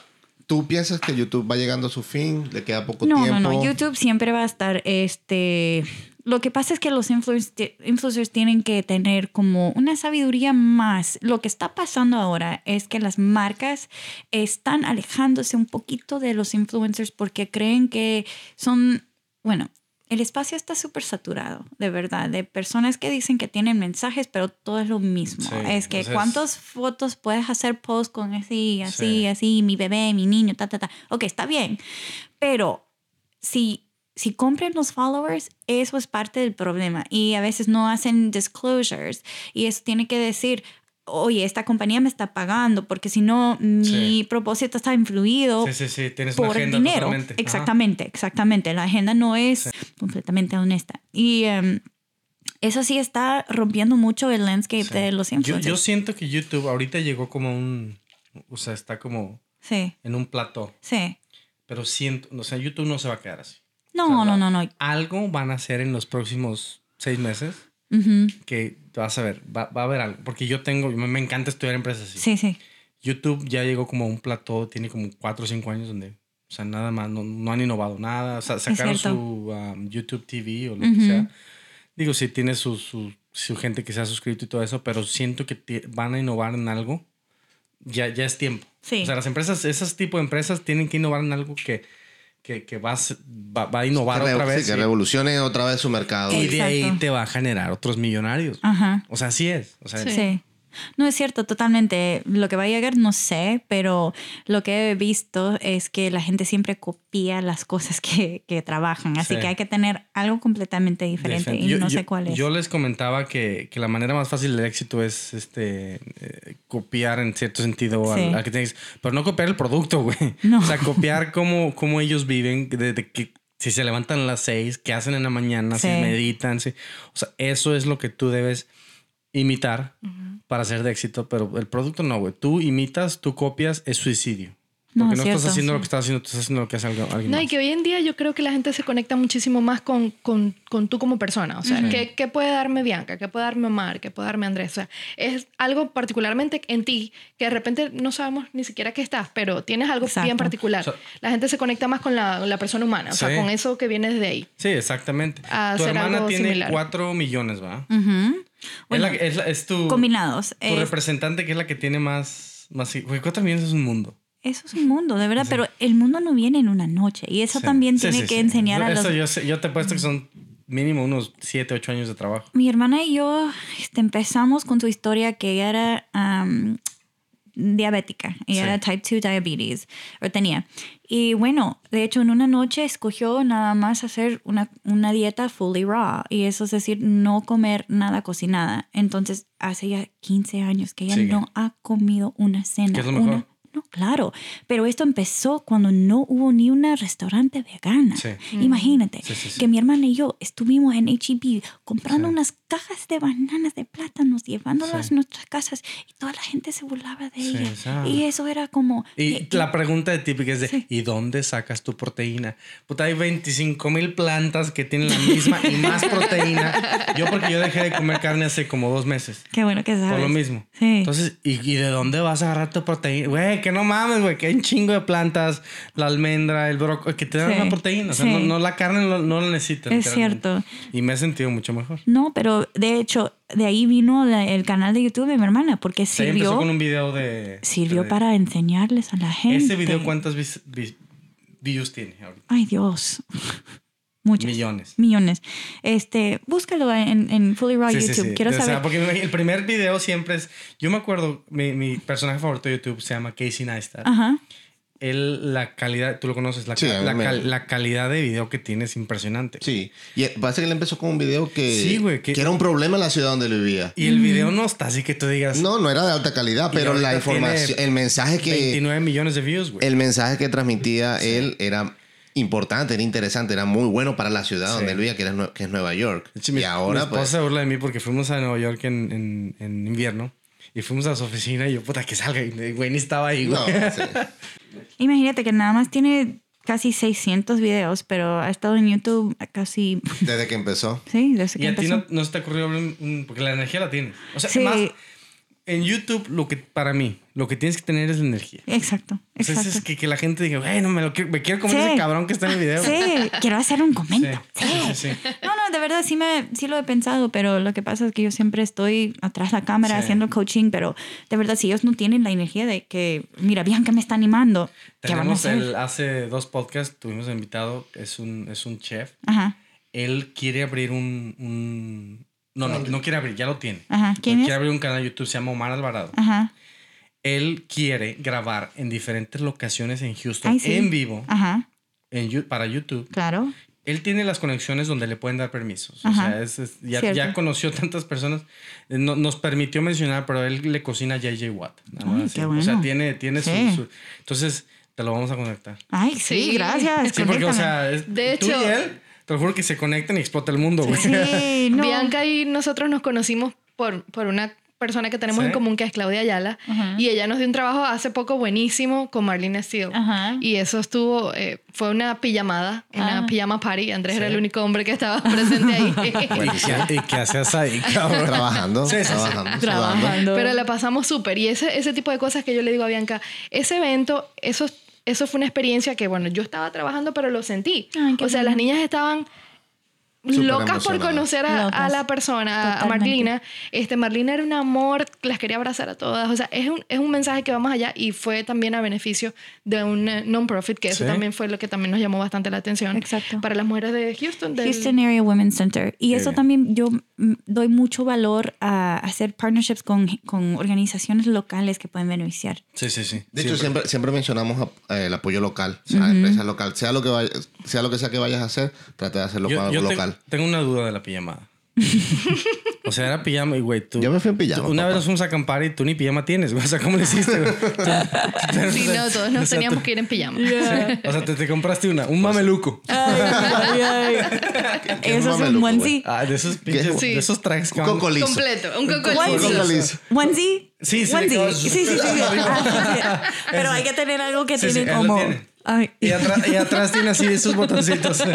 ¿tú piensas que YouTube va llegando a su fin? ¿Le queda poco No, tiempo? no, no. YouTube siempre va a estar este. Lo que pasa es que los influencers, influencers tienen que tener como una sabiduría más. Lo que está pasando ahora es que las marcas están alejándose un poquito de los influencers porque creen que son, bueno, el espacio está súper saturado, de verdad, de personas que dicen que tienen mensajes, pero todo es lo mismo. Sí, es que o sea, es- cuántas fotos puedes hacer post con así, así, Sí. así, mi bebé, mi niño, ta, ta, ta. Ok, está bien. Pero si, si compran los followers, eso es parte del problema. Y a veces no hacen disclosures. Y eso tiene que decir, oye, esta compañía me está pagando, porque si no, mi Sí. propósito está influido Sí, sí, sí. Tienes una por agenda dinero. totalmente. Ajá. Exactamente, exactamente. La agenda no es completamente honesta. Y em, eso sí está rompiendo mucho el landscape de los Yo, influencers. yo siento que YouTube ahorita llegó como un. O sea, está como sí, en un plató. sí. Pero siento. O sea, YouTube no se va a quedar así. No, O sea, no, va- no, no. Algo van a hacer en los próximos seis meses Ujú. que vas a ver. Va, va a haber algo. Porque yo tengo. Me, me encanta estudiar empresas así. Sí, sí. YouTube ya llegó como a un plató. Tiene como cuatro o cinco años donde. O sea, nada más. No, no han innovado nada. O sea, sacaron su um, YouTube TV o lo Ujú. que sea. Digo, sí tiene su, su, su gente que se ha suscrito y todo eso, pero siento que van a innovar en algo. Ya, ya es tiempo. Sí. O sea, las empresas, esos tipos de empresas tienen que innovar en algo que, que, que va, va, va a innovar Que re- otra sí, vez. que revolucione otra vez su mercado. y de ahí te va a generar otros millonarios. Ajá. O sea, así es. O sea, Sí. No es cierto, totalmente. Lo que va a llegar no sé, pero lo que he visto es que la gente siempre copia las cosas que, que trabajan. Así Sí. que hay que tener algo completamente diferente y Yo- no yo- sé cuál es. Yo les comentaba que, que la manera más fácil del éxito es este eh, copiar en cierto sentido Sí. al que tienes. Pero no copiar el producto, güey. No. O sea, copiar cómo, cómo ellos viven, desde que si se levantan a las seis, qué hacen en la mañana, si meditan. si- o sea, eso es lo que tú debes imitar para ser de éxito, pero el producto no, güey. Tú imitas, tú copias, es suicidio. No, Porque no, estás cierto, haciendo sí. lo que estás haciendo, tú estás haciendo lo que hace alguien No, más. y que hoy en día yo creo que la gente se conecta muchísimo más con, con, con tú como persona. O sea, ¿qué, qué puede darme Bianca? ¿Qué puede darme Omar? ¿Qué puede darme Andrés? O sea, es algo particularmente en ti que de repente no sabemos ni siquiera qué estás, pero tienes algo Exacto. bien particular. O sea- la gente se conecta más con la, la persona humana, o Sí. sea, con eso que viene desde ahí. Sí, exactamente. A tu hermana tiene similar. cuatro millones, ¿va? Ujú. es, Bueno, la, es, la- es tu, Combinados. tu Es- representante que es la que tiene más... más güey, cuatro millones es un mundo. eso es un mundo, de verdad, pero el mundo no viene en una noche y eso Sí. también Sí, tiene que enseñar a Eso los... yo, sé- yo te apuesto que son mínimo unos 7, 8 años de trabajo. Mi hermana y yo este, empezamos con su historia que ella era diabética. Ella Sí. era type 2 diabetes, o tenía. Y bueno, de hecho, en una noche escogió nada más hacer una, una dieta fully raw. Y eso es decir, no comer nada cocinada. Entonces, hace ya 15 años que ella no ha comido una cena. ¿Qué es lo una- mejor? No, claro, pero esto empezó cuando no hubo ni una restaurante vegana. Sí. Imagínate Sí, sí, sí. que mi hermana y yo estuvimos en HEB comprando unas cajas de bananas de plátanos, llevándolas a nuestras casas y toda la gente se burlaba de Sí, ella. o sea. Y eso era como... Y eh, la pregunta de típica es de. ¿y dónde sacas tu proteína? Puta, hay 25 mil plantas que tienen la misma y más proteína. Yo porque yo dejé de comer carne hace como dos meses. Qué bueno que sabes. Por lo mismo. Sí. Entonces, ¿y, y de dónde vas a agarrar tu proteína? Güey, que no mames, güey, que hay un chingo de plantas, la almendra, el brócoli, que te dan Sí, una proteína. O sea, sí. no, no- la carne no, no la necesita. Es cierto. Y me he sentido mucho mejor. No, pero de hecho, de ahí vino el canal de YouTube de mi hermana, porque Sí, empezó sirvió, con un video de... sirvió de- para enseñarles a la gente. ¿Ese video cuántas views tiene ahorita? Ay, Dios. Muchos. Millones. Millones. Este, búscalo en, en Fully Raw Sí, sí, YouTube. sí. Quiero O sea, saber. porque el primer video siempre es. Yo me acuerdo, mi, mi personaje favorito de YouTube se llama Casey Neistat. Ajá. Él, la calidad, tú lo conoces, la, la, me- cal- la calidad de video que tiene es impresionante. Sí. Y eh, parece que él empezó con un video que, Sí, güey, que- que era un problema en la ciudad donde él vivía. Y el video no está así que tú digas No, no era de alta calidad, pero la información, el mensaje que 29 millones de views, güey. el mensaje que transmitía él era importante, era interesante, era muy bueno para la ciudad Sí. donde él vivía, que, era que es Nueva York. Hecho, mi, y ahora, mi esposa pues, se burla de mí porque fuimos a Nueva York en, en, en invierno y fuimos a su oficina y yo, puta, que salga. Y güey, ni estaba ahí, güey. no, sí. Imagínate que nada más tiene casi 600 videos, pero ha estado en YouTube casi. desde que empezó. Sí, desde que Y a ti empezó. no, no se te ocurrió porque la energía la tienes. O sea, Sí. más en YouTube lo que para mí lo que tienes que tener es la energía. Exacto, exacto. es que, que la gente diga, bueno, me, lo quiero, me quiero comer Sí. ese cabrón que está en el video. Sí, quiero hacer un Sí, comento. sí, sí. No, no, de verdad sí, me, sí lo he pensado, pero lo que pasa es que yo siempre estoy atrás de la cámara haciendo coaching, pero de verdad si ellos no tienen la energía de que, mira, Bianca me está animando, ¿qué van a Tenemos el, hace dos podcasts, tuvimos invitado, es un, es un chef. Ajá, Él quiere abrir un... un- no, no, no quiere abrir, ya lo tiene. ajá, ¿quién Quiere es? abrir un canal de YouTube, se llama Omar Alvarado. Ajá, Él quiere grabar en diferentes locaciones en Houston, Ay, sí. en vivo, ajá, en, para YouTube. claro. Él tiene las conexiones donde le pueden dar permisos. O Ajá. sea, es- es- ya, ya conoció tantas personas. Eh, no- nos permitió mencionar, pero él le cocina a JJ Watt. nada más Ay, qué O sea, bueno. tiene, tiene su- Sí. su, Entonces, te lo vamos a conectar. Ay, sí, Sí. gracias. Sí, porque, o sea, es, De tú hecho- y él, te lo juro que se conectan y explota el mundo, güey. Sí, no. Bianca y nosotros nos conocimos por, por una persona que tenemos ¿Sí? en común que es Claudia Ayala y ella nos dio un trabajo hace poco buenísimo con Marlene Steele y eso estuvo eh, fue una pijamada una Ah. pijama party Andrés era el único hombre que estaba presente ahí ¿Y qué, y qué hacías ahí, cabrón? Trabajando, Sí, trabajando, Trabajando. pero la pasamos súper y ese, ese tipo de cosas que yo le digo a Bianca ese evento eso eso fue una experiencia que bueno yo estaba trabajando pero lo sentí. Ay, o sea las niñas estaban locas por conocer a, a la persona, a- a Totalmente. Marlina. Este, Marlina era un amor, las quería abrazar a todas. O sea, es un, es un mensaje que va más allá y fue también a beneficio de un eh, non-profit, que eso Sí. también fue lo que también nos llamó bastante la atención. Exacto. Para las mujeres de Houston. del- Houston Area Women's Center. Y Qué eso bien. también yo mm, doy mucho valor a hacer partnerships con, con organizaciones locales que pueden beneficiar. Sí, sí, sí. De hecho, siempre, siempre mencionamos eh, el apoyo local, o sea, empresa local. Sea lo, que vaya- sea lo que sea que vayas a hacer, trata de hacerlo Yo, con yo te- tengo una duda de la pijamada. o sea, era pijama y, güey, tú... Yo me fui en pijama, tú- Una papá. vez nos fuimos a acampar y tú ni pijama tienes, güey. O sea, ¿cómo le hiciste, güey? Sí, no, todos O nos sea, teníamos tú- que ir en pijama. Sí. O sea, te, te compraste una, un mameluco. ¿Qué es Eso es un onesie. Ah, de esos pinches, Sí. de esos trajes que Un van- coco liso. Completo, un coco Onesie. liso. Coco liso. Onesie. Sí, sí, Onesie. Sí, sí, sí. sí. Sí, sí. Pero hay que tener algo que Sí, sí, tiene él lo como... tiene. Ay. Y atrás, y atrás tiene así esos botoncitos.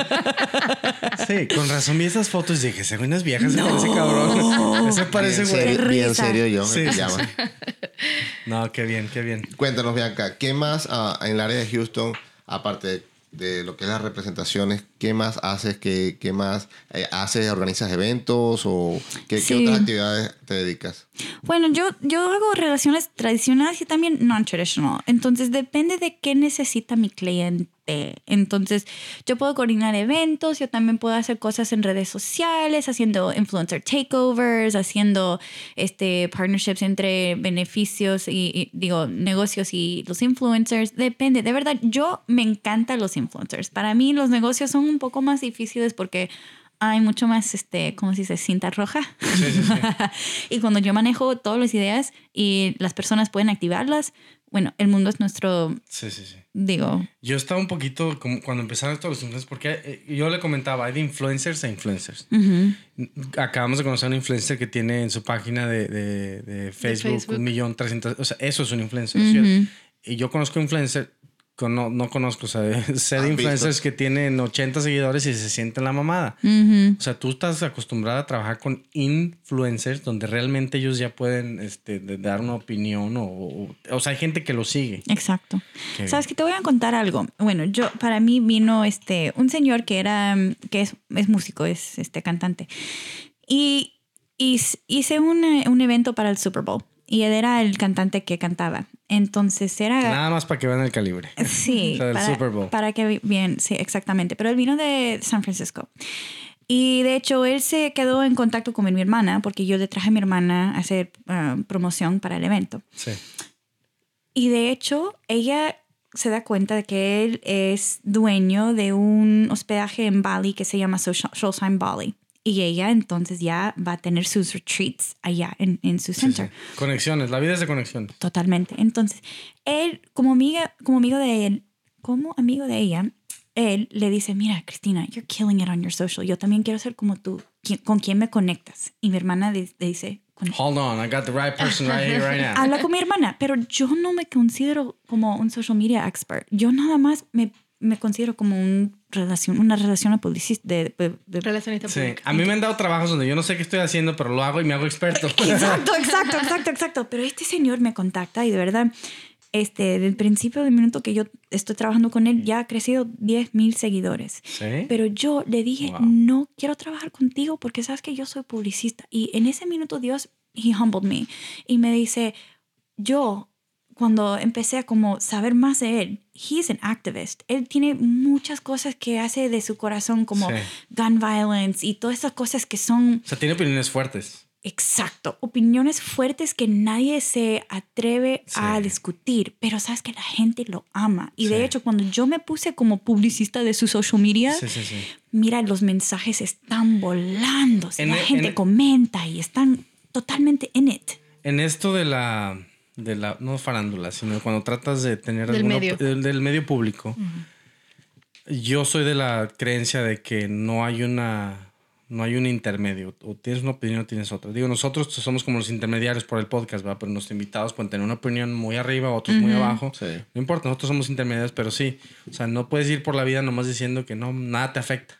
Sí, con razón vi esas fotos y dije, no es vieja, se parece cabrón. Ese parece Bien, güey. serio, Qué bien risa. serio yo, Sí, en sí, pijama. No, qué bien, qué bien. Cuéntanos, Bianca, ¿qué más ah, en el área de Houston, aparte de lo que es las representaciones, qué más haces? ¿Qué, qué más eh, haces? ¿Organizas eventos o qué, qué otras actividades te dedicas? Bueno, yo, yo hago relaciones tradicionales y también non-traditional. Entonces depende de qué necesita mi cliente. Entonces, yo puedo coordinar eventos, yo también puedo hacer cosas en redes sociales, haciendo influencer takeovers, haciendo este, partnerships entre beneficios y, y, digo, negocios y los influencers. Depende, de verdad, yo me encantan los influencers. Para mí los negocios son un poco más difíciles porque hay mucho más, este, ¿cómo se dice? Cinta roja. Sí, sí, sí. y cuando yo manejo todas las ideas y las personas pueden activarlas, bueno, el mundo es nuestro, Sí, sí, sí. digo, Yo estaba un poquito como cuando empezaron todos los influencers, porque eh, yo le comentaba, hay de influencers a influencers. Acabamos de conocer a un influencer que tiene en su página de, de- de Facebook, un millón trescientos, o sea, eso es un influencer. ¿cierto? Y yo conozco influencer, no, no conozco, o sea, sé ¿Has de visto? influencers que tienen 80 seguidores y se sienten la mamada. O sea, tú estás acostumbrada a trabajar con influencers donde realmente ellos ya pueden este, dar una opinión o, o, o sea, hay gente que lo sigue. Exacto. Que- Sabes que te voy a contar algo. Bueno, yo para mí vino este un señor que era que es, es músico, es este cantante. Y, y hice un, un evento para el Super Bowl y él era el cantante que cantaba. Entonces era Nada más para que vean el calibre. Sí, O sea, del para, Super Bowl. para que bien, sí, exactamente. Pero él vino de San Francisco. Y de hecho, él se quedó en contacto con mi hermana porque yo le traje a mi hermana a hacer ah, promoción para el evento. Sí. Y de hecho, ella se da cuenta de que él es dueño de un hospedaje en Bali que se llama Soulshine Bali. Y ella entonces ya va a tener sus retreats allá en, en su Sí, center. sí. Conexiones, la vida es de conexiones. Totalmente. Entonces, él, como amiga, como amigo de él, como amigo de ella, él le dice, mira, Cristina, you're killing it on your social. Yo también quiero ser como tú. ¿Qui- ¿Con quién me conectas? Y mi hermana le dice, "Con- Hold on, I got the right person right here, right now. habla con mi hermana, pero yo no me considero como un social media expert. Yo nada más me, me considero como un relación, una relación a publicista de, de- de- Relacionista Sí, pública. a mí me han dado trabajos donde yo no sé qué estoy haciendo, pero lo hago y me hago experto. Exacto, exacto, exacto, exacto. Pero este señor me contacta y de verdad, este, del principio del minuto que yo estoy trabajando con él, ya ha crecido 10 mil seguidores. ¿Sí? Pero yo le dije, Wow. no quiero trabajar contigo porque sabes que yo soy publicista. Y en ese minuto Dios, he humbled me. Y me dice, yo, cuando empecé a como saber más de él, he's an activist. Él tiene muchas cosas que hace de su corazón como Sí. gun violence y todas esas cosas que son O sea, tiene opiniones fuertes. Exacto, opiniones fuertes que nadie se atreve a discutir, pero sabes que la gente lo ama. Y Sí. de hecho, cuando yo me puse como publicista de su social media, Sí, mira, los mensajes están volando. En la e- gente en- comenta y están totalmente in it. En esto de la, de la, no farándula, sino cuando tratas de tener Del alguna- medio. del, del medio público, yo soy de la creencia de que no hay una no hay un intermedio. O tienes una opinión o tienes otra. Digo, nosotros somos como los intermediarios por el podcast, ¿va? Pero nuestros invitados pueden tener una opinión muy arriba, otros muy abajo. Sí. No importa, nosotros somos intermediarios, pero sí. O sea, no puedes ir por la vida nomás diciendo que no, nada te afecta.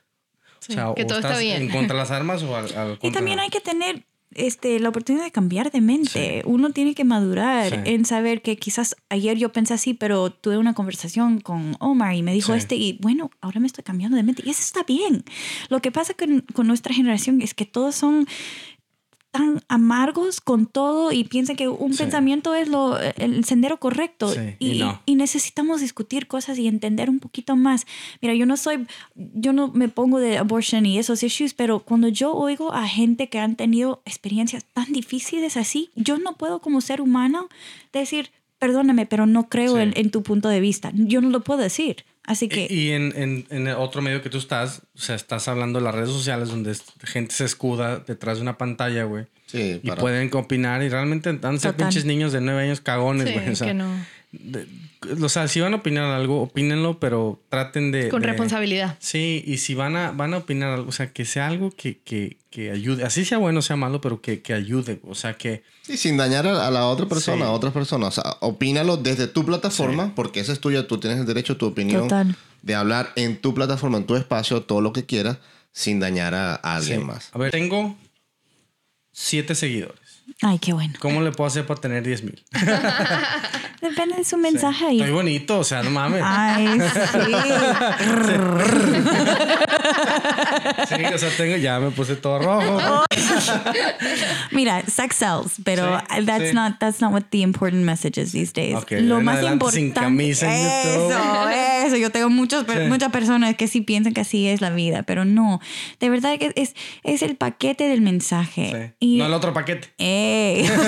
Sí, o sea, que o todo está estás bien. en contra de las armas o al, al Y también hay que tener este, la oportunidad de cambiar de mente. Uno tiene que madurar Sí. en saber que quizás ayer yo pensé así, pero tuve una conversación con Omar y me dijo Sí. este y bueno, ahora me estoy cambiando de mente y eso está bien. Lo que pasa con, con nuestra generación es que todos son tan amargos con todo y piensan que un Sí. pensamiento es lo, el sendero correcto Sí, y, y no. y necesitamos discutir cosas y entender un poquito más. Mira, yo no soy, yo no me pongo de abortion y esos issues, pero cuando yo oigo a gente que han tenido experiencias tan difíciles así, yo no puedo como ser humano decir, perdóname, pero no creo Sí. en, en tu punto de vista. Yo no lo puedo decir. Así que... Y, y en, en, en el otro medio que tú estás, o sea, estás hablando de las redes sociales donde gente se escuda detrás de una pantalla, güey. Sí, Y para- pueden opinar y realmente han ser pinches niños de nueve años cagones, Sí, güey. o sea, que no. De- o sea, si van a opinar algo, opínenlo, pero traten de... Con de- responsabilidad. Sí, y si van a, van a opinar algo, o sea, que sea algo que, que, que ayude. Así sea bueno o sea malo, pero que, que ayude. O sea, que... Sí, sin dañar a, a la otra persona, Sí. a otras personas. O sea, opínalo desde tu plataforma, porque esa es tuya, tú tienes el derecho a tu opinión Total. de hablar en tu plataforma, en tu espacio, todo lo que quieras, sin dañar a, a alguien Sí. más. A ver, tengo siete seguidores. Ay, qué bueno. ¿Cómo le puedo hacer para tener 10 mil? Depende de su mensaje ahí. Estoy bonito, o sea, no mames. Ay, sí. Sí, o sea, tengo, ya me puse todo rojo. Mira, sex sells, pero Sí, that's not that's not what the important message is these days. Lo más importante sin camisa en YouTube. Eso, eso. Yo tengo muchos, muchas personas que sí piensan que así es la vida, pero no. De verdad que es es el paquete del mensaje. Y No el otro paquete. Ey.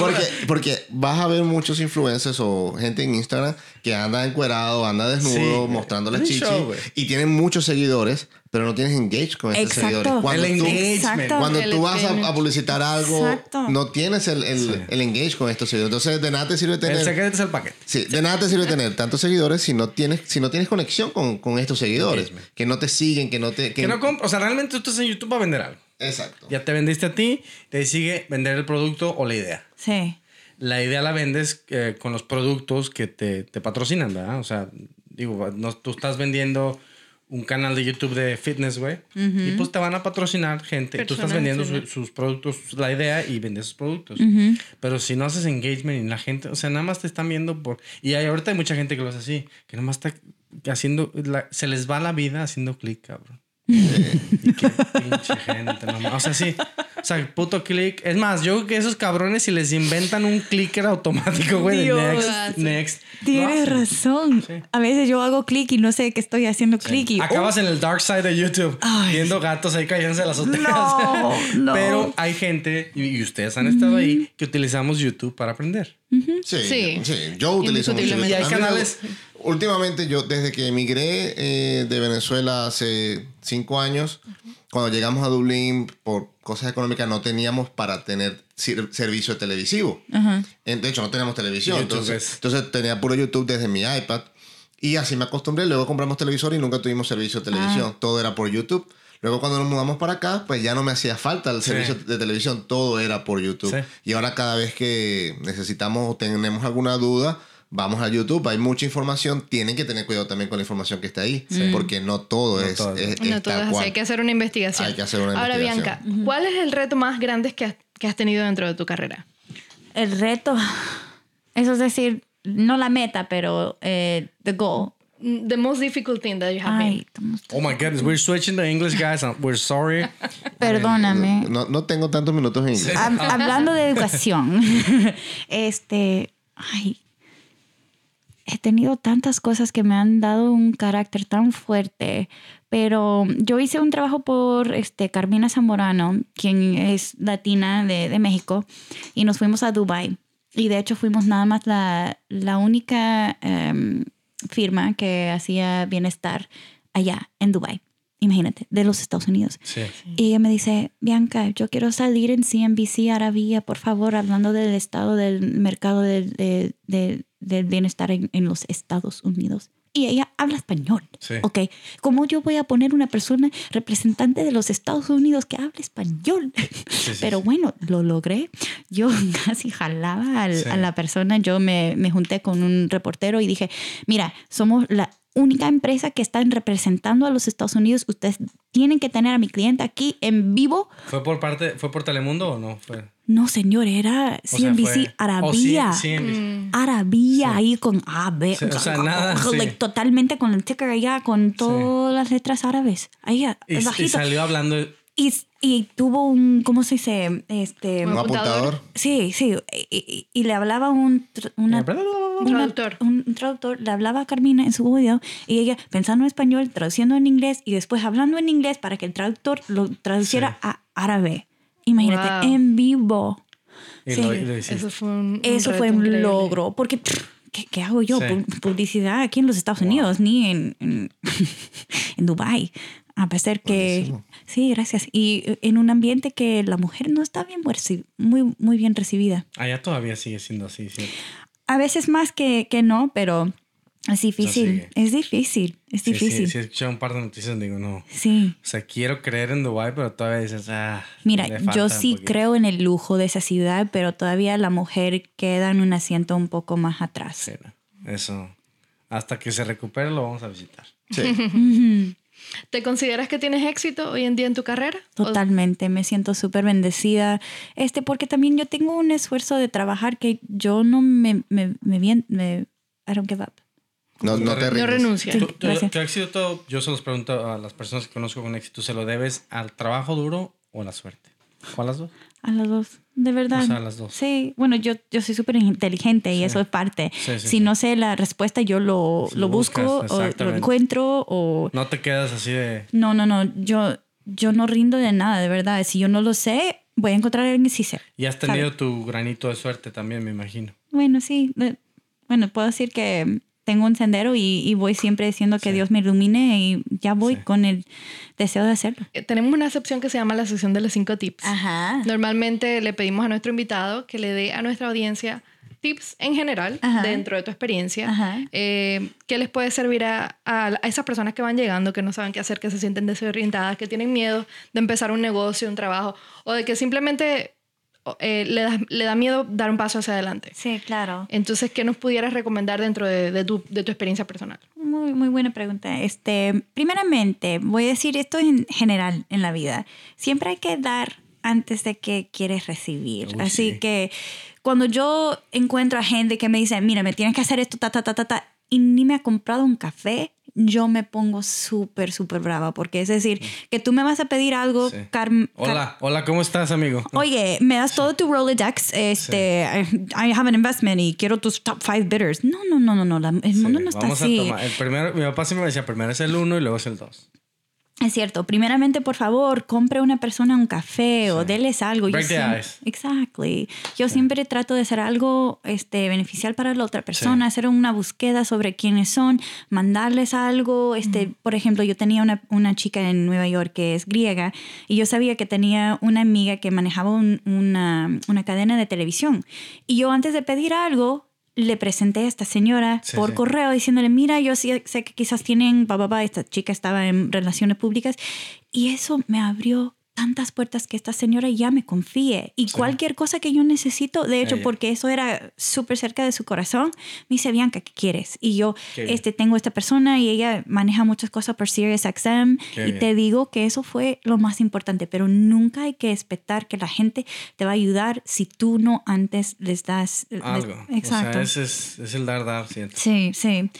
Porque, porque vas a ver muchos influencers o gente en Instagram que anda encuerado, anda desnudo, Sí. mostrando la Es un chichi show, güey. y tienen muchos seguidores, pero no tienes engage con estos Exacto. seguidores. Cuando El tú, engagement. Cuando El tú vas a, a publicitar algo, Exacto. no tienes el, el, el engage con estos seguidores. Entonces, de nada te sirve El tener. secreto es el paquete. Sí, de nada te sirve tener tantos seguidores si no tienes, si no tienes conexión con, con estos seguidores. Engagement. Que no te siguen, que no te. Que no comp- o sea, realmente tú estás en YouTube para vender algo. Exacto. Ya te vendiste a ti, te sigue vender el producto o la idea. Sí. La idea la vendes eh, con los productos que te, te patrocinan, ¿verdad? O sea, digo, no, tú estás vendiendo un canal de YouTube de fitness, güey, y pues te van a patrocinar gente. Tú estás vendiendo su- sus productos, la idea y vendes sus productos. Pero si no haces engagement y la gente, o sea, nada más te están viendo por... Y hay, ahorita hay mucha gente que lo hace así, que nada más está haciendo... la- se les va la vida haciendo clic, cabrón. Y qué pinche gente, no mames. O sea, sí. O sea, puto click. Es más, yo creo que esos cabrones, si les inventan un clicker automático, güey, de next, next. Tienes razón. Sí. A veces yo hago clic y no sé que estoy haciendo clic y Acabas en el dark side de YouTube Ay. viendo gatos ahí cayéndose las azoteas. No, no. Pero hay gente, y, ustedes han estado ahí, que utilizamos YouTube para aprender. Sí, Sí. sí. Yo utilizo mucho Indiscutiblemente. Y hay canales- Últimamente, yo desde que emigré eh, de Venezuela hace cinco años, cuando llegamos a Dublín por cosas económicas no teníamos para tener servicio televisivo. En- De hecho, no teníamos televisión. YouTube Entonces, es- entonces tenía puro YouTube desde mi iPad. Y así me acostumbré. Luego compramos televisor y nunca tuvimos servicio de televisión. Todo era por YouTube. Luego cuando nos mudamos para acá, pues ya no me hacía falta el Sí. servicio de televisión. Todo era por YouTube. Sí. Y ahora cada vez que necesitamos o tenemos alguna duda, vamos a YouTube. Hay mucha información. Tienen que tener cuidado también con la información que está ahí. Porque no todo No es, todo. es- No es todo tal es así, cual. hay que hacer una investigación. Hay que hacer una Ahora, investigación. Bianca, ¿cuál es el reto más grande que has, que has tenido dentro de tu carrera? el reto, eso es decir, no la meta, pero eh, the goal. Mm, The most difficult thing that you have been. Ay, estamos- Oh my goodness, we're switching to English, guys. We're sorry. perdóname. No, no tengo tantos minutos en inglés. Hab- hablando de educación, este, ay, he tenido tantas cosas que me han dado un carácter tan fuerte, pero yo hice un trabajo por este, Carmina Zamorano, quien es latina de, de México, y nos fuimos a Dubai. Y de hecho fuimos nada más la, la única em, firma que hacía bienestar allá en Dubai. Imagínate, de los Estados Unidos. Sí. Y ella me dice, Bianca, yo quiero salir en CNBC Arabia, por favor, hablando del estado del mercado de- de- del bienestar en, en los Estados Unidos. Y ella habla español. Sí. Ok, ¿cómo yo voy a poner una persona representante de los Estados Unidos que hable español? sí, Pero sí. bueno, lo logré. Yo casi jalaba al- a la persona. Yo me, me junté con un reportero y dije, mira, somos la única empresa que están representando a los Estados Unidos. Ustedes tienen que tener a mi cliente aquí en vivo. ¿Fue por parte, fue por Telemundo o no? Fue. No, señor, era O sea, CNBC fue- Arabia. Oh, sí, CNBC. Arabia ahí con A, B. Sí, o sea, nada, sí. like, Totalmente con el ticker allá, con todas las letras árabes. Ahí, Y, y bajito. salió hablando. Y, y tuvo un, ¿cómo se dice? Este, Un apuntador. Sí, sí. Y, y- y le hablaba un, una, Un una- traductor. Un, un traductor. Le hablaba a Carmina en su video y ella pensando en español, traduciendo en inglés y después hablando en inglés para que el traductor lo traduciera a árabe. Imagínate, Wow. en vivo. Y Sí. lo, y lo hiciste. Eso fue un, un Eso fue un increíble. logro. Porque, pff, ¿qué, qué hago yo? Sí. Publicidad aquí en los Estados Unidos, ni en, en, en Dubai. A pesar que... Buenísimo. Sí, gracias. Y eh, en un ambiente que la mujer no está bien muy, muy bien recibida. Allá todavía sigue siendo así, ¿cierto? A veces más que, que no, pero es difícil. es difícil. Es Sí, difícil. Sí, sí, he escuchado un par de noticias, digo, no. Sí. O sea, quiero creer en Dubai, pero todavía dices, ah. Mira, yo sí creo en el lujo de esa ciudad, pero todavía la mujer queda en un asiento un poco más atrás. Sí. Eso. Hasta que se recupere lo vamos a visitar. Sí. ¿Te consideras que tienes éxito hoy en día en tu carrera? ¿O- Totalmente, me siento súper bendecida, este, porque también yo tengo un esfuerzo de trabajar que yo no me, me, me, bien, me I don't give up. No, no te No rindes. renuncias. Sí. ¿Tú, tú- gracias. tu éxito, yo se los pregunto a las personas que conozco con éxito, ¿se lo debes al trabajo duro o a la suerte? ¿Cuál las dos? A las dos, de verdad. O sea, a las dos. Sí, bueno, yo, yo soy súper inteligente y Sí. eso es parte. Sí, sí, si sí. no sé la respuesta, yo lo, lo buscas, busco o lo encuentro o... No te quedas así de... No, no, no, yo, yo no rindo de nada, de verdad. Si yo no lo sé, voy a encontrar a alguien que sí sé. Y has tenido tu granito de suerte también, me imagino. Bueno, sí. Bueno, puedo decir que tengo un sendero y, y voy siempre diciendo que Sí. Dios me ilumine y ya voy Sí. con el deseo de hacerlo. Eh, Tenemos una sección que se llama la sección de los cinco tips. Ajá. Normalmente le pedimos a nuestro invitado que le dé a nuestra audiencia tips en general Ajá. dentro de tu experiencia Ajá. eh, que les puede servir a, a- a esas personas que van llegando, que no saben qué hacer, que se sienten desorientadas, que tienen miedo de empezar un negocio, un trabajo o de que simplemente eh, le, da, le da miedo dar un paso hacia adelante. Sí, claro. Entonces, ¿qué nos pudieras recomendar dentro de, de tu, de tu experiencia personal? Muy, muy buena pregunta. Este, primeramente, voy a decir esto en general en la vida. Siempre hay que dar antes de que quieres recibir. Uy, Así sí. que cuando yo encuentro a gente que me dice, mira, me tienes que hacer esto, ta, ta, ta, ta, ta, y ni me ha comprado un café, yo me pongo súper, súper brava. Porque es decir, que tú me vas a pedir algo, Sí. Car- Hola, hola, ¿cómo estás, amigo? Oye, me das todo tu Rolodex, este, I, I have an investment y quiero tus top five bidders. No, no, no, no, no, la- el mundo no está vamos así. a tomar. El primero, mi papá siempre me decía, primero es el uno y luego es el dos. Es cierto. Primeramente, por favor, compre a una persona un café o déles algo. Break the siem- ice. Exactly. Yo siempre trato de hacer algo este, beneficial para la otra persona, hacer una búsqueda sobre quiénes son, mandarles algo. Este, Por ejemplo, yo tenía una, una chica en Nueva York que es griega y yo sabía que tenía una amiga que manejaba un- una, una cadena de televisión. Y yo antes de pedir algo, le presenté a esta señora Sí, por sí. correo diciéndole, mira, yo sé que quizás tienen, pa, pa, pa, esta chica estaba en relaciones públicas y eso me abrió tantas puertas que esta señora ya me confíe y cualquier cosa que yo necesito, de hecho, Ella. porque eso era súper cerca de su corazón, me dice, Bianca, ¿qué quieres? Y yo, Qué bien. este, tengo esta persona y ella maneja muchas cosas por SiriusXM Qué y bien. te digo que eso fue lo más importante, pero nunca hay que esperar que la gente te va a ayudar si tú no antes les das... les- Algo. Exacto. O sea, ese es, es el dar, dar, siento. Sí, sí.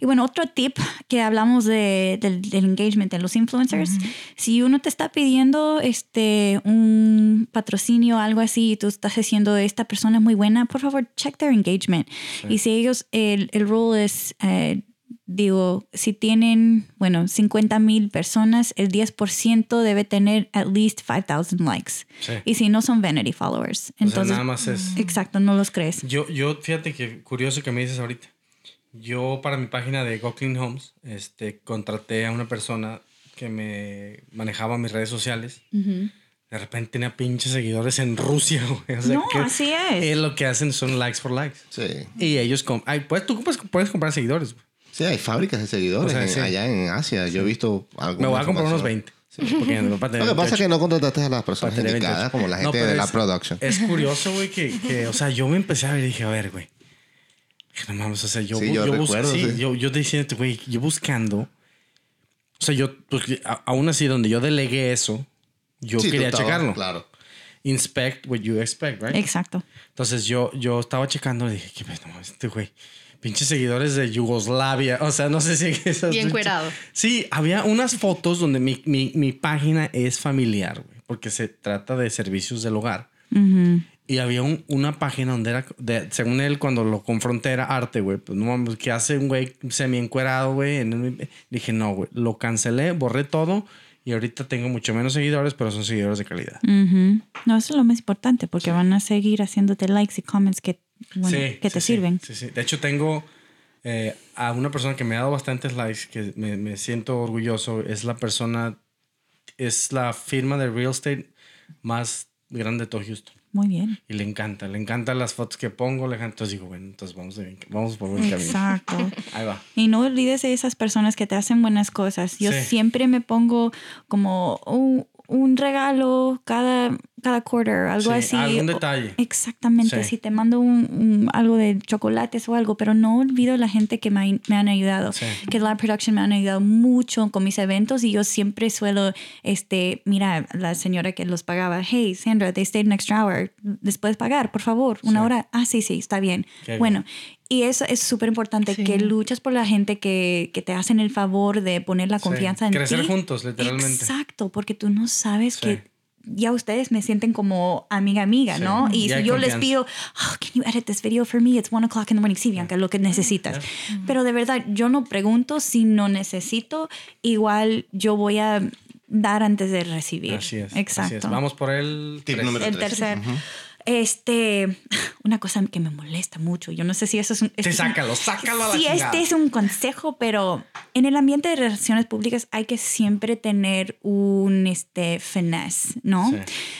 Y bueno, otro tip que hablamos de, del, del engagement en los influencers, si uno te está pidiendo este, un patrocinio o algo así y tú estás diciendo esta persona es muy buena, por favor, check their engagement. Y si ellos, el, el rule es, eh, digo, si tienen, bueno, 50 mil personas, el 10% debe tener at least 5,000 likes. Sí. Y si no son vanity followers. o sea, Entonces, nada más es. exacto, no los crees. Yo, yo, fíjate que curioso que me dices ahorita. Yo para mi página de Go Clean Homes, este, contraté a una persona que me manejaba mis redes sociales. Ujú. De repente tenía pinches seguidores en Rusia, güey. O sea, No, que así es. eh, lo que hacen son likes for likes. Sí. Y ellos, ay, pues tú puedes, puedes comprar seguidores. güey. Sí, hay fábricas de seguidores O sea, en- sí. allá en Asia. Yo he visto algunas Me voy a comprar unos información. 20. Porque mi papá tenía Lo que pasa es 28. que no contrataste a las personas indicadas 28. como la No, gente pero de la es- production. Es curioso, güey, que, que, o sea, yo me empecé a ver y dije, a ver, güey. No mames, o sea, yo, Sí, yo yo, recuerdo, sí, sí. yo, yo diciendo, güey, yo buscando. O sea, yo, pues, a- aún así, donde yo delegué eso, yo Sí, quería checarlo. Claro. Inspect what you expect, right? Exacto. Entonces yo, yo estaba checando y dije, ¿qué pedo, este güey? Pinches seguidores de Yugoslavia. O sea, no sé si esas. Bien cuerado. Sí, había unas fotos donde mi, mi, mi página es familiar, güey, porque se trata de servicios del hogar. Ujú. Y había un- una página donde era, de- según él, cuando lo confronté era arte, güey. Pues no mames, ¿qué hace un güey semi encuerado, güey? Dije, no, güey. Lo cancelé, borré todo y ahorita tengo mucho menos seguidores, pero son seguidores de calidad. No, eso es lo más importante porque van a seguir haciendo,te likes y comments que, bueno, Sí, que te sí, sirven. Sí, sí. De hecho, tengo eh, a una persona que me ha dado bastantes likes, que me, me siento orgulloso. Es la persona, es la firma de real estate más grande de todo Houston. Muy bien. Y le encanta, le encantan las fotos que pongo. Le encanta. Entonces digo, bueno, entonces vamos, de- vamos por buen camino. Exacto. Ahí va. Y no olvides de esas personas que te hacen buenas cosas. Yo Sí. siempre me pongo como un, un regalo cada, cada quarter, algo Sí, así. algún detalle. Exactamente, Sí. si te mando un, un- algo de chocolates o algo, pero no olvido la gente que me, me han ayudado, Sí. que Lab Production me han ayudado mucho con mis eventos y yo siempre suelo, este, mira, la señora que los pagaba, hey, Sandra, they stayed an extra hour, ¿les puedes pagar, por favor? Una hora, ah, sí, sí, está bien. Qué bien. Y eso es súper importante, Sí. que luchas por la gente que, que te hacen el favor de poner la Sí. confianza en ti. Crecer juntos, literalmente. Exacto, porque tú no sabes Sí. que ya ustedes me sienten como amiga amiga, Sí. ¿no? Y Ya si yo les pido, oh, can you edit this video for me? It's one o'clock in the morning. Sí, Bianca, lo que necesitas. Pero de verdad, yo no pregunto si no necesito. Igual yo voy a dar antes de recibir. Así es. Exacto. así es. Vamos por el Tip tres. número El tres. tercer. Este, una cosa que me molesta mucho. Yo no sé si eso es un. Un- sácalo, sácalo a la Sí, chingada. este es un consejo, pero en el ambiente de relaciones públicas hay que siempre tener un este, finesse, ¿no? Sí.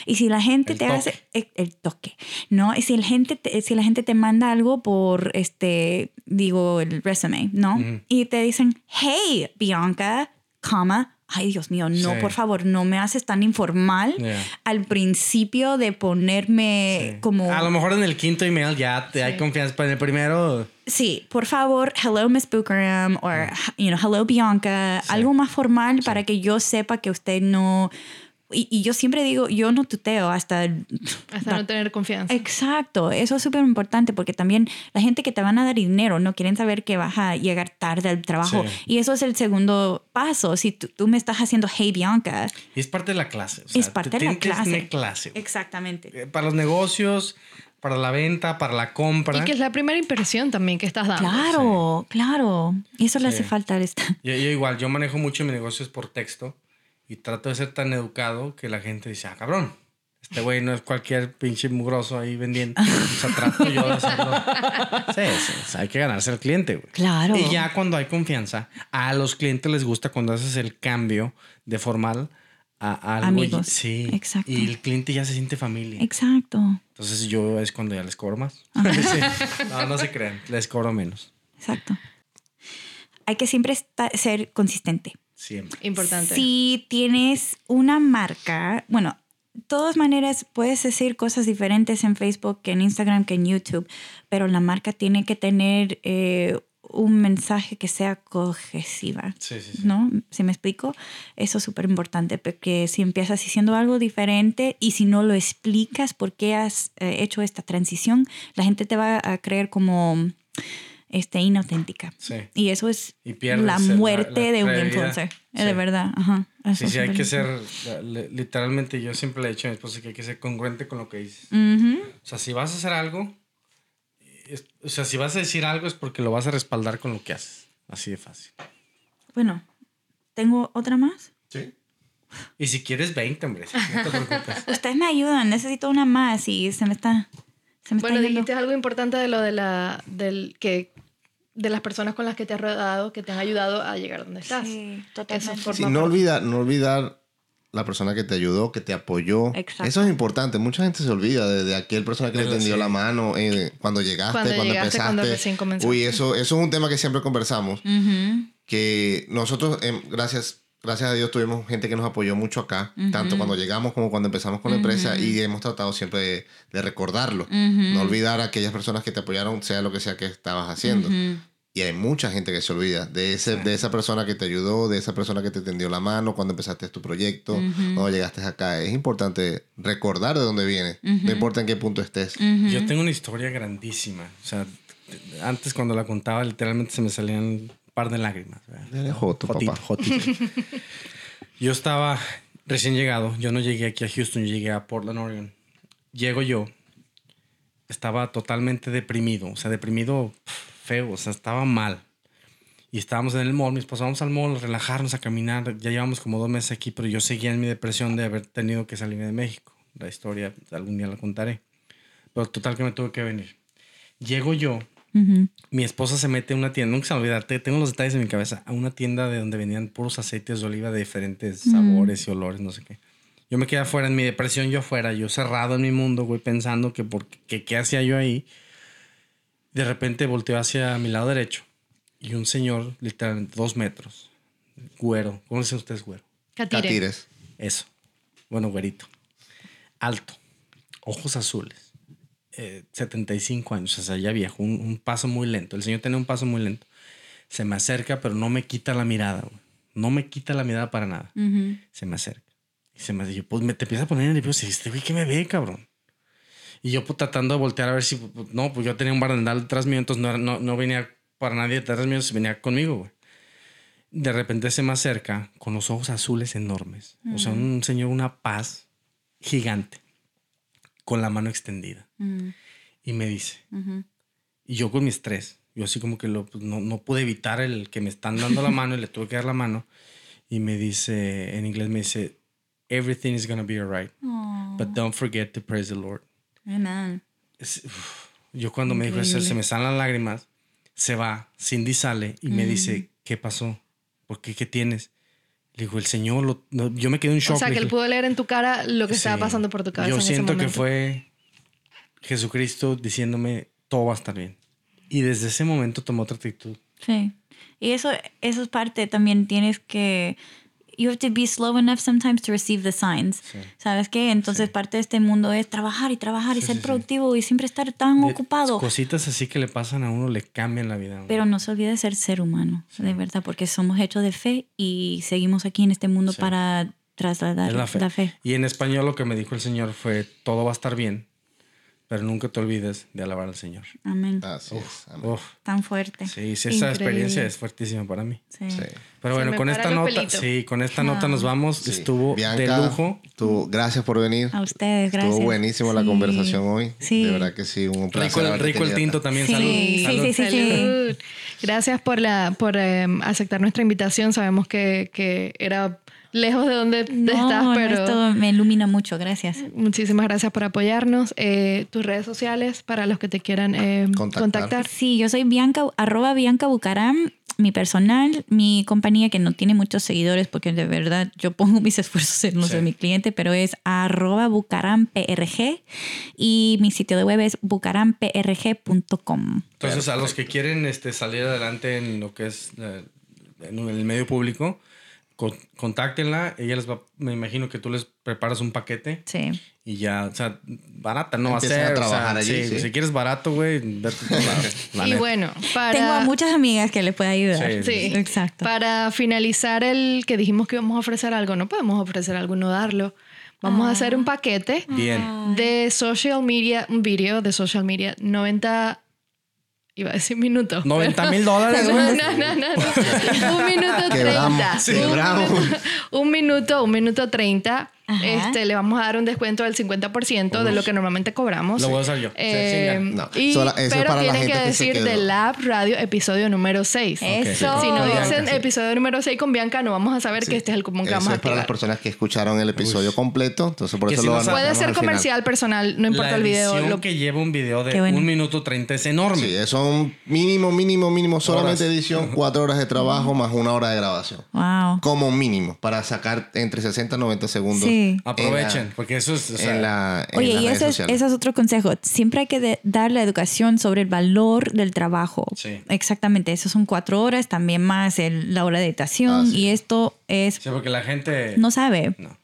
Y si la gente El te toque. hace el, el toque, ¿no? Y si la gente te, si la gente te manda algo por este, digo, el resume, ¿no? Y te dicen, hey, Bianca, coma. Ay, Dios mío, no, Sí. por favor, no me haces tan informal Yeah. al principio de ponerme Sí. como... A lo mejor en el quinto email ya te hay confianza, pero en el primero. Sí, por favor, hello Miss Bucaram o you know, hello Bianca, algo más formal para que yo sepa que usted no y, y yo siempre digo, yo no tuteo hasta Hasta no tener confianza. Exacto, eso es súper importante porque también la gente que te van a dar dinero no quieren saber que vas a llegar tarde al trabajo Sí. y eso es el segundo paso. Si tú, tú me estás haciendo hey Bianca, Y es parte de la clase. o sea, es parte te- de la clase. tener clase. Exactamente. Eh, Para los negocios, para la venta, para la compra. Y que es la primera impresión también que estás dando. Claro, claro. Y eso le hace falta a esta. Yo, yo igual, yo manejo mucho mis negocios por texto y trato de ser tan educado que la gente dice, ah, cabrón, este güey no es cualquier pinche mugroso ahí vendiendo. O sea, trato yo de hacerlo. Sí, sí, o sea, hay que ganarse al cliente, güey. Claro. Y ya cuando hay confianza, a los clientes les gusta cuando haces el cambio de formal a, algo. y- Amigos. Sí. Exacto. Y el cliente ya se siente familia. Exacto. Entonces yo es cuando ya les cobro más. Sí. No, no se crean, les cobro menos. Exacto. Hay que siempre ser consistente. Siempre. Importante. Si tienes una marca, bueno, de todas maneras puedes decir cosas diferentes en Facebook que en Instagram, que en YouTube, pero la marca tiene que tener eh, un mensaje que sea cohesiva. Sí, sí, sí. ¿No? Si me explico, eso es súper importante, porque si empiezas diciendo algo diferente y si no lo explicas por qué has eh, hecho esta transición, la gente te va a creer como este, inauténtica. Sí. Y eso es Y la muerte la de un influencer. De verdad. Ajá. Eso Sí, sí, hay que ser, literalmente, yo siempre le he dicho a mi esposa que hay que ser congruente con lo que dices. O sea, si vas a hacer algo, es- o sea, si vas a decir algo es porque lo vas a respaldar con lo que haces. Así de fácil. Bueno, ¿tengo otra más? Sí. Y si quieres 20, hombre, no te preocupes. Ustedes me ayudan, necesito una más y se me está... Se me Bueno, está yendo. dijiste algo importante de lo de la del que de las personas con las que te has rodado que te han ayudado a llegar donde estás. Sí, Eso totalmente. forma Sí, no olvidar, no olvidar la persona que te ayudó, que te apoyó. Exacto. Eso es importante. Mucha gente se olvida de, de aquel persona que te la- tendió sí. la mano eh, cuando llegaste, Cuando cuando, llegaste, empezaste. cuando recién comenzaste. Uy, eso, eso es un tema que siempre conversamos. Ujú. Que nosotros, em, gracias, gracias a Dios, tuvimos gente que nos apoyó mucho acá, tanto cuando llegamos como cuando empezamos con la empresa, y hemos tratado siempre de, de recordarlo. No olvidar a aquellas personas que te apoyaron, sea lo que sea que estabas haciendo. Y hay mucha gente que se olvida de, ese, de esa persona que te ayudó, de esa persona que te tendió la mano cuando empezaste tu proyecto, cuando llegaste acá. Es importante recordar de dónde vienes, no importa en qué punto estés. Yo tengo una historia grandísima. O sea, antes cuando la contaba, literalmente se me salían par de lágrimas. joto, Jotito, papá. jotito. Yo estaba recién llegado. Yo no llegué aquí a Houston, yo llegué a Portland, Oregon. Llego yo. Estaba totalmente deprimido. O sea, deprimido feo. O sea, estaba mal. Y estábamos en el mall. Mi esposa, vamos al mall, a relajarnos, a caminar. Ya llevamos como dos meses aquí, pero yo seguía en mi depresión de haber tenido que salirme de México. La historia algún día la contaré. Pero total que me tuve que venir. Llego yo Mi esposa se mete a una tienda, nunca se me olvida, te- tengo los detalles en mi cabeza, a una tienda de donde vendían puros aceites de oliva de diferentes sabores y olores, no sé qué. Yo me quedé afuera, en mi depresión yo afuera, yo cerrado en mi mundo, güey, pensando que, por, que qué hacía yo ahí. De repente volteo hacia mi lado derecho y un señor, literalmente dos metros, güero, ¿cómo dicen ustedes güero? Catire. Catires. Eso. Bueno, güerito. alto, ojos azules, eh, 75 años, o sea, ya viejo, un, un paso muy lento. El señor tenía un paso muy lento. Se me acerca, pero no me quita la mirada, güey. No me quita la mirada para nada. Se me acerca. Y se me dice, pues me te empieza a poner nervioso. Y dice, este güey, ¿qué me ve, cabrón? Y yo pues, tratando de voltear a ver si, pues, no, pues yo tenía un barandal detrás mío, entonces no, no, no venía para nadie detrás mío, se venía conmigo, güey. De repente se me acerca con los ojos azules enormes. O sea, un señor, una paz gigante, con la mano extendida. Mm, Y me dice, y yo con mi estrés, yo así como que lo, pues, no, no pude evitar el que me están dando la mano y le tuve que dar la mano. Y me dice, en inglés me dice, everything is gonna be alright, but don't forget to praise the Lord. amen. Es- uf, yo cuando me dijo eso, se me salen las lágrimas, se va, Cindy sale y me dice, ¿qué pasó? ¿Por qué? ¿Qué tienes? Le digo, el Señor, lo- no, yo me quedé en shock. O sea, que él pudo leer en tu cara lo que estaba Sí. pasando por tu cabeza Yo en ese siento que fue Jesucristo diciéndome, todo va a estar bien. Y desde ese momento tomó otra actitud. Sí. Y eso, eso es parte también. Tienes que. You have to be slow enough sometimes to receive the signs. ¿Sabes qué? Entonces, parte de este mundo es trabajar y trabajar y Sí, ser sí, sí. productivo y siempre estar tan De- ocupado. Cositas así que le pasan a uno le cambian la vida. Pero no se olvide de ser ser humano, de verdad, porque somos hechos de fe y seguimos aquí en este mundo Sí. para trasladar la fe. la fe. Y en español lo que me dijo el Señor fue, todo va a estar bien, pero nunca te olvides de alabar al Señor. Amén. Así es. amén. Uf, Tan fuerte. sí, sí, esa Increíble. experiencia es fuertísima para mí. Sí. Sí. Pero bueno, con esta nota, sí, con esta nota nos vamos. Sí. Estuvo Bianca, de lujo. tú- gracias por venir. A ustedes, gracias. Estuvo buenísimo la conversación hoy. Sí. De verdad que sí, un placer. Rico, rico el tinto también. Sí, Salud. sí, salud. sí, sí. Salud. Gracias por, la, por eh, aceptar nuestra invitación. Sabemos que, que era lejos de donde No, estás, no, pero esto me ilumina mucho, gracias. muchísimas gracias por apoyarnos. Eh, tus redes sociales para los que te quieran eh, Contactar. contactar. Sí, yo soy Bianca, arroba Bianca Bucaram, mi personal, mi compañía que no tiene muchos seguidores porque de verdad yo pongo mis esfuerzos en los Sí. de mi cliente, pero es arroba bucaramprg y mi sitio de web es bucaramprg.com. Entonces, a los que quieren este, salir adelante en lo que es eh, en el medio público, contáctenla. Ella les va, me imagino que tú les preparas un paquete Sí. y ya, o sea, barata no va a Empiezan a ser. o sea, trabajar allí, sí, sí. Si quieres barato, güey, vete a otro lado, la Y neta. bueno, para, Tengo a muchas amigas que les puede ayudar. Sí. Sí. Exacto. para finalizar el que dijimos que íbamos a ofrecer algo, no podemos ofrecer algo no darlo. Vamos a hacer un paquete Bien. de social media, un video de social media, 90, Iba a decir minuto. 90 mil dólares. No, no, no, no, Un minuto 30. Quebramos, un, minuto, un minuto 30 este, le vamos a dar un descuento del 50% de lo que normalmente cobramos. Lo voy a usar yo. Eh, Sí, No, y- sola- eso es pero para tienen que decir de Lab Radio episodio número 6. Eso. Si no dicen Bianca, sí. episodio número 6 con Bianca, no vamos a saber que este es el cupón que Eso vamos a es para las personas que escucharon el episodio completo. Entonces, por Que eso si lo van Puede ser comercial, personal, no importa la el video. lo- que lleva un video de bueno. un minuto 30 es enorme. Sí, eso son mínimo, mínimo, mínimo, solamente Horas. edición, cuatro horas de trabajo más una hora de grabación. Wow. Como mínimo, para sacar entre 60 y 90 segundos. Sí. Aprovechen, la- porque eso es. o sea, en la, en Oye, y ese es, sociales. ese es otro consejo. Siempre hay que de- dar la educación sobre el valor del trabajo. Sí. Exactamente. Eso son cuatro horas, también más el- la hora de editación. Ah, sí. Y esto es. Sí, porque la gente. No sabe. No.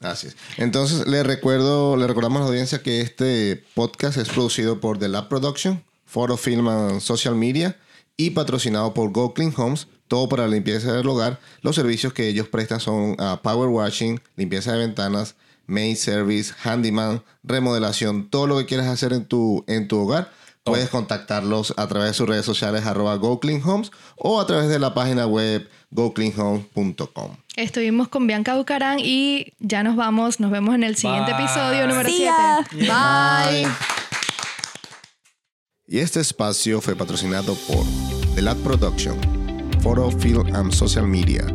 Así es. Entonces, le recuerdo, le recordamos a la audiencia que este podcast es producido por The Lab Production, Photo Film and Social Media y patrocinado por Go Clean Homes, todo para la limpieza del hogar. Los servicios que ellos prestan son ah, power washing, limpieza de ventanas, maid service, handyman, remodelación, todo lo que quieras hacer en tu, en tu hogar. Puedes contactarlos a través de sus redes sociales arroba Go Clean Homes o a través de la página web gocleanhomes.com. Estuvimos con Bianca Bucarán y ya nos vamos. Nos vemos en el siguiente Bye. episodio número See 7. ya. Bye. Y este espacio fue patrocinado por The Lab Production, Photo Film and Social Media,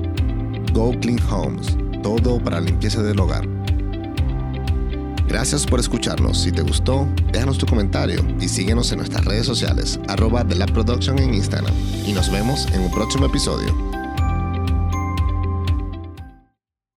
Go Clean Homes, todo para la limpieza del hogar. Gracias por escucharnos. Si te gustó, déjanos tu comentario y síguenos en nuestras redes sociales, arroba The Lab Production en Instagram. Y nos vemos en un próximo episodio.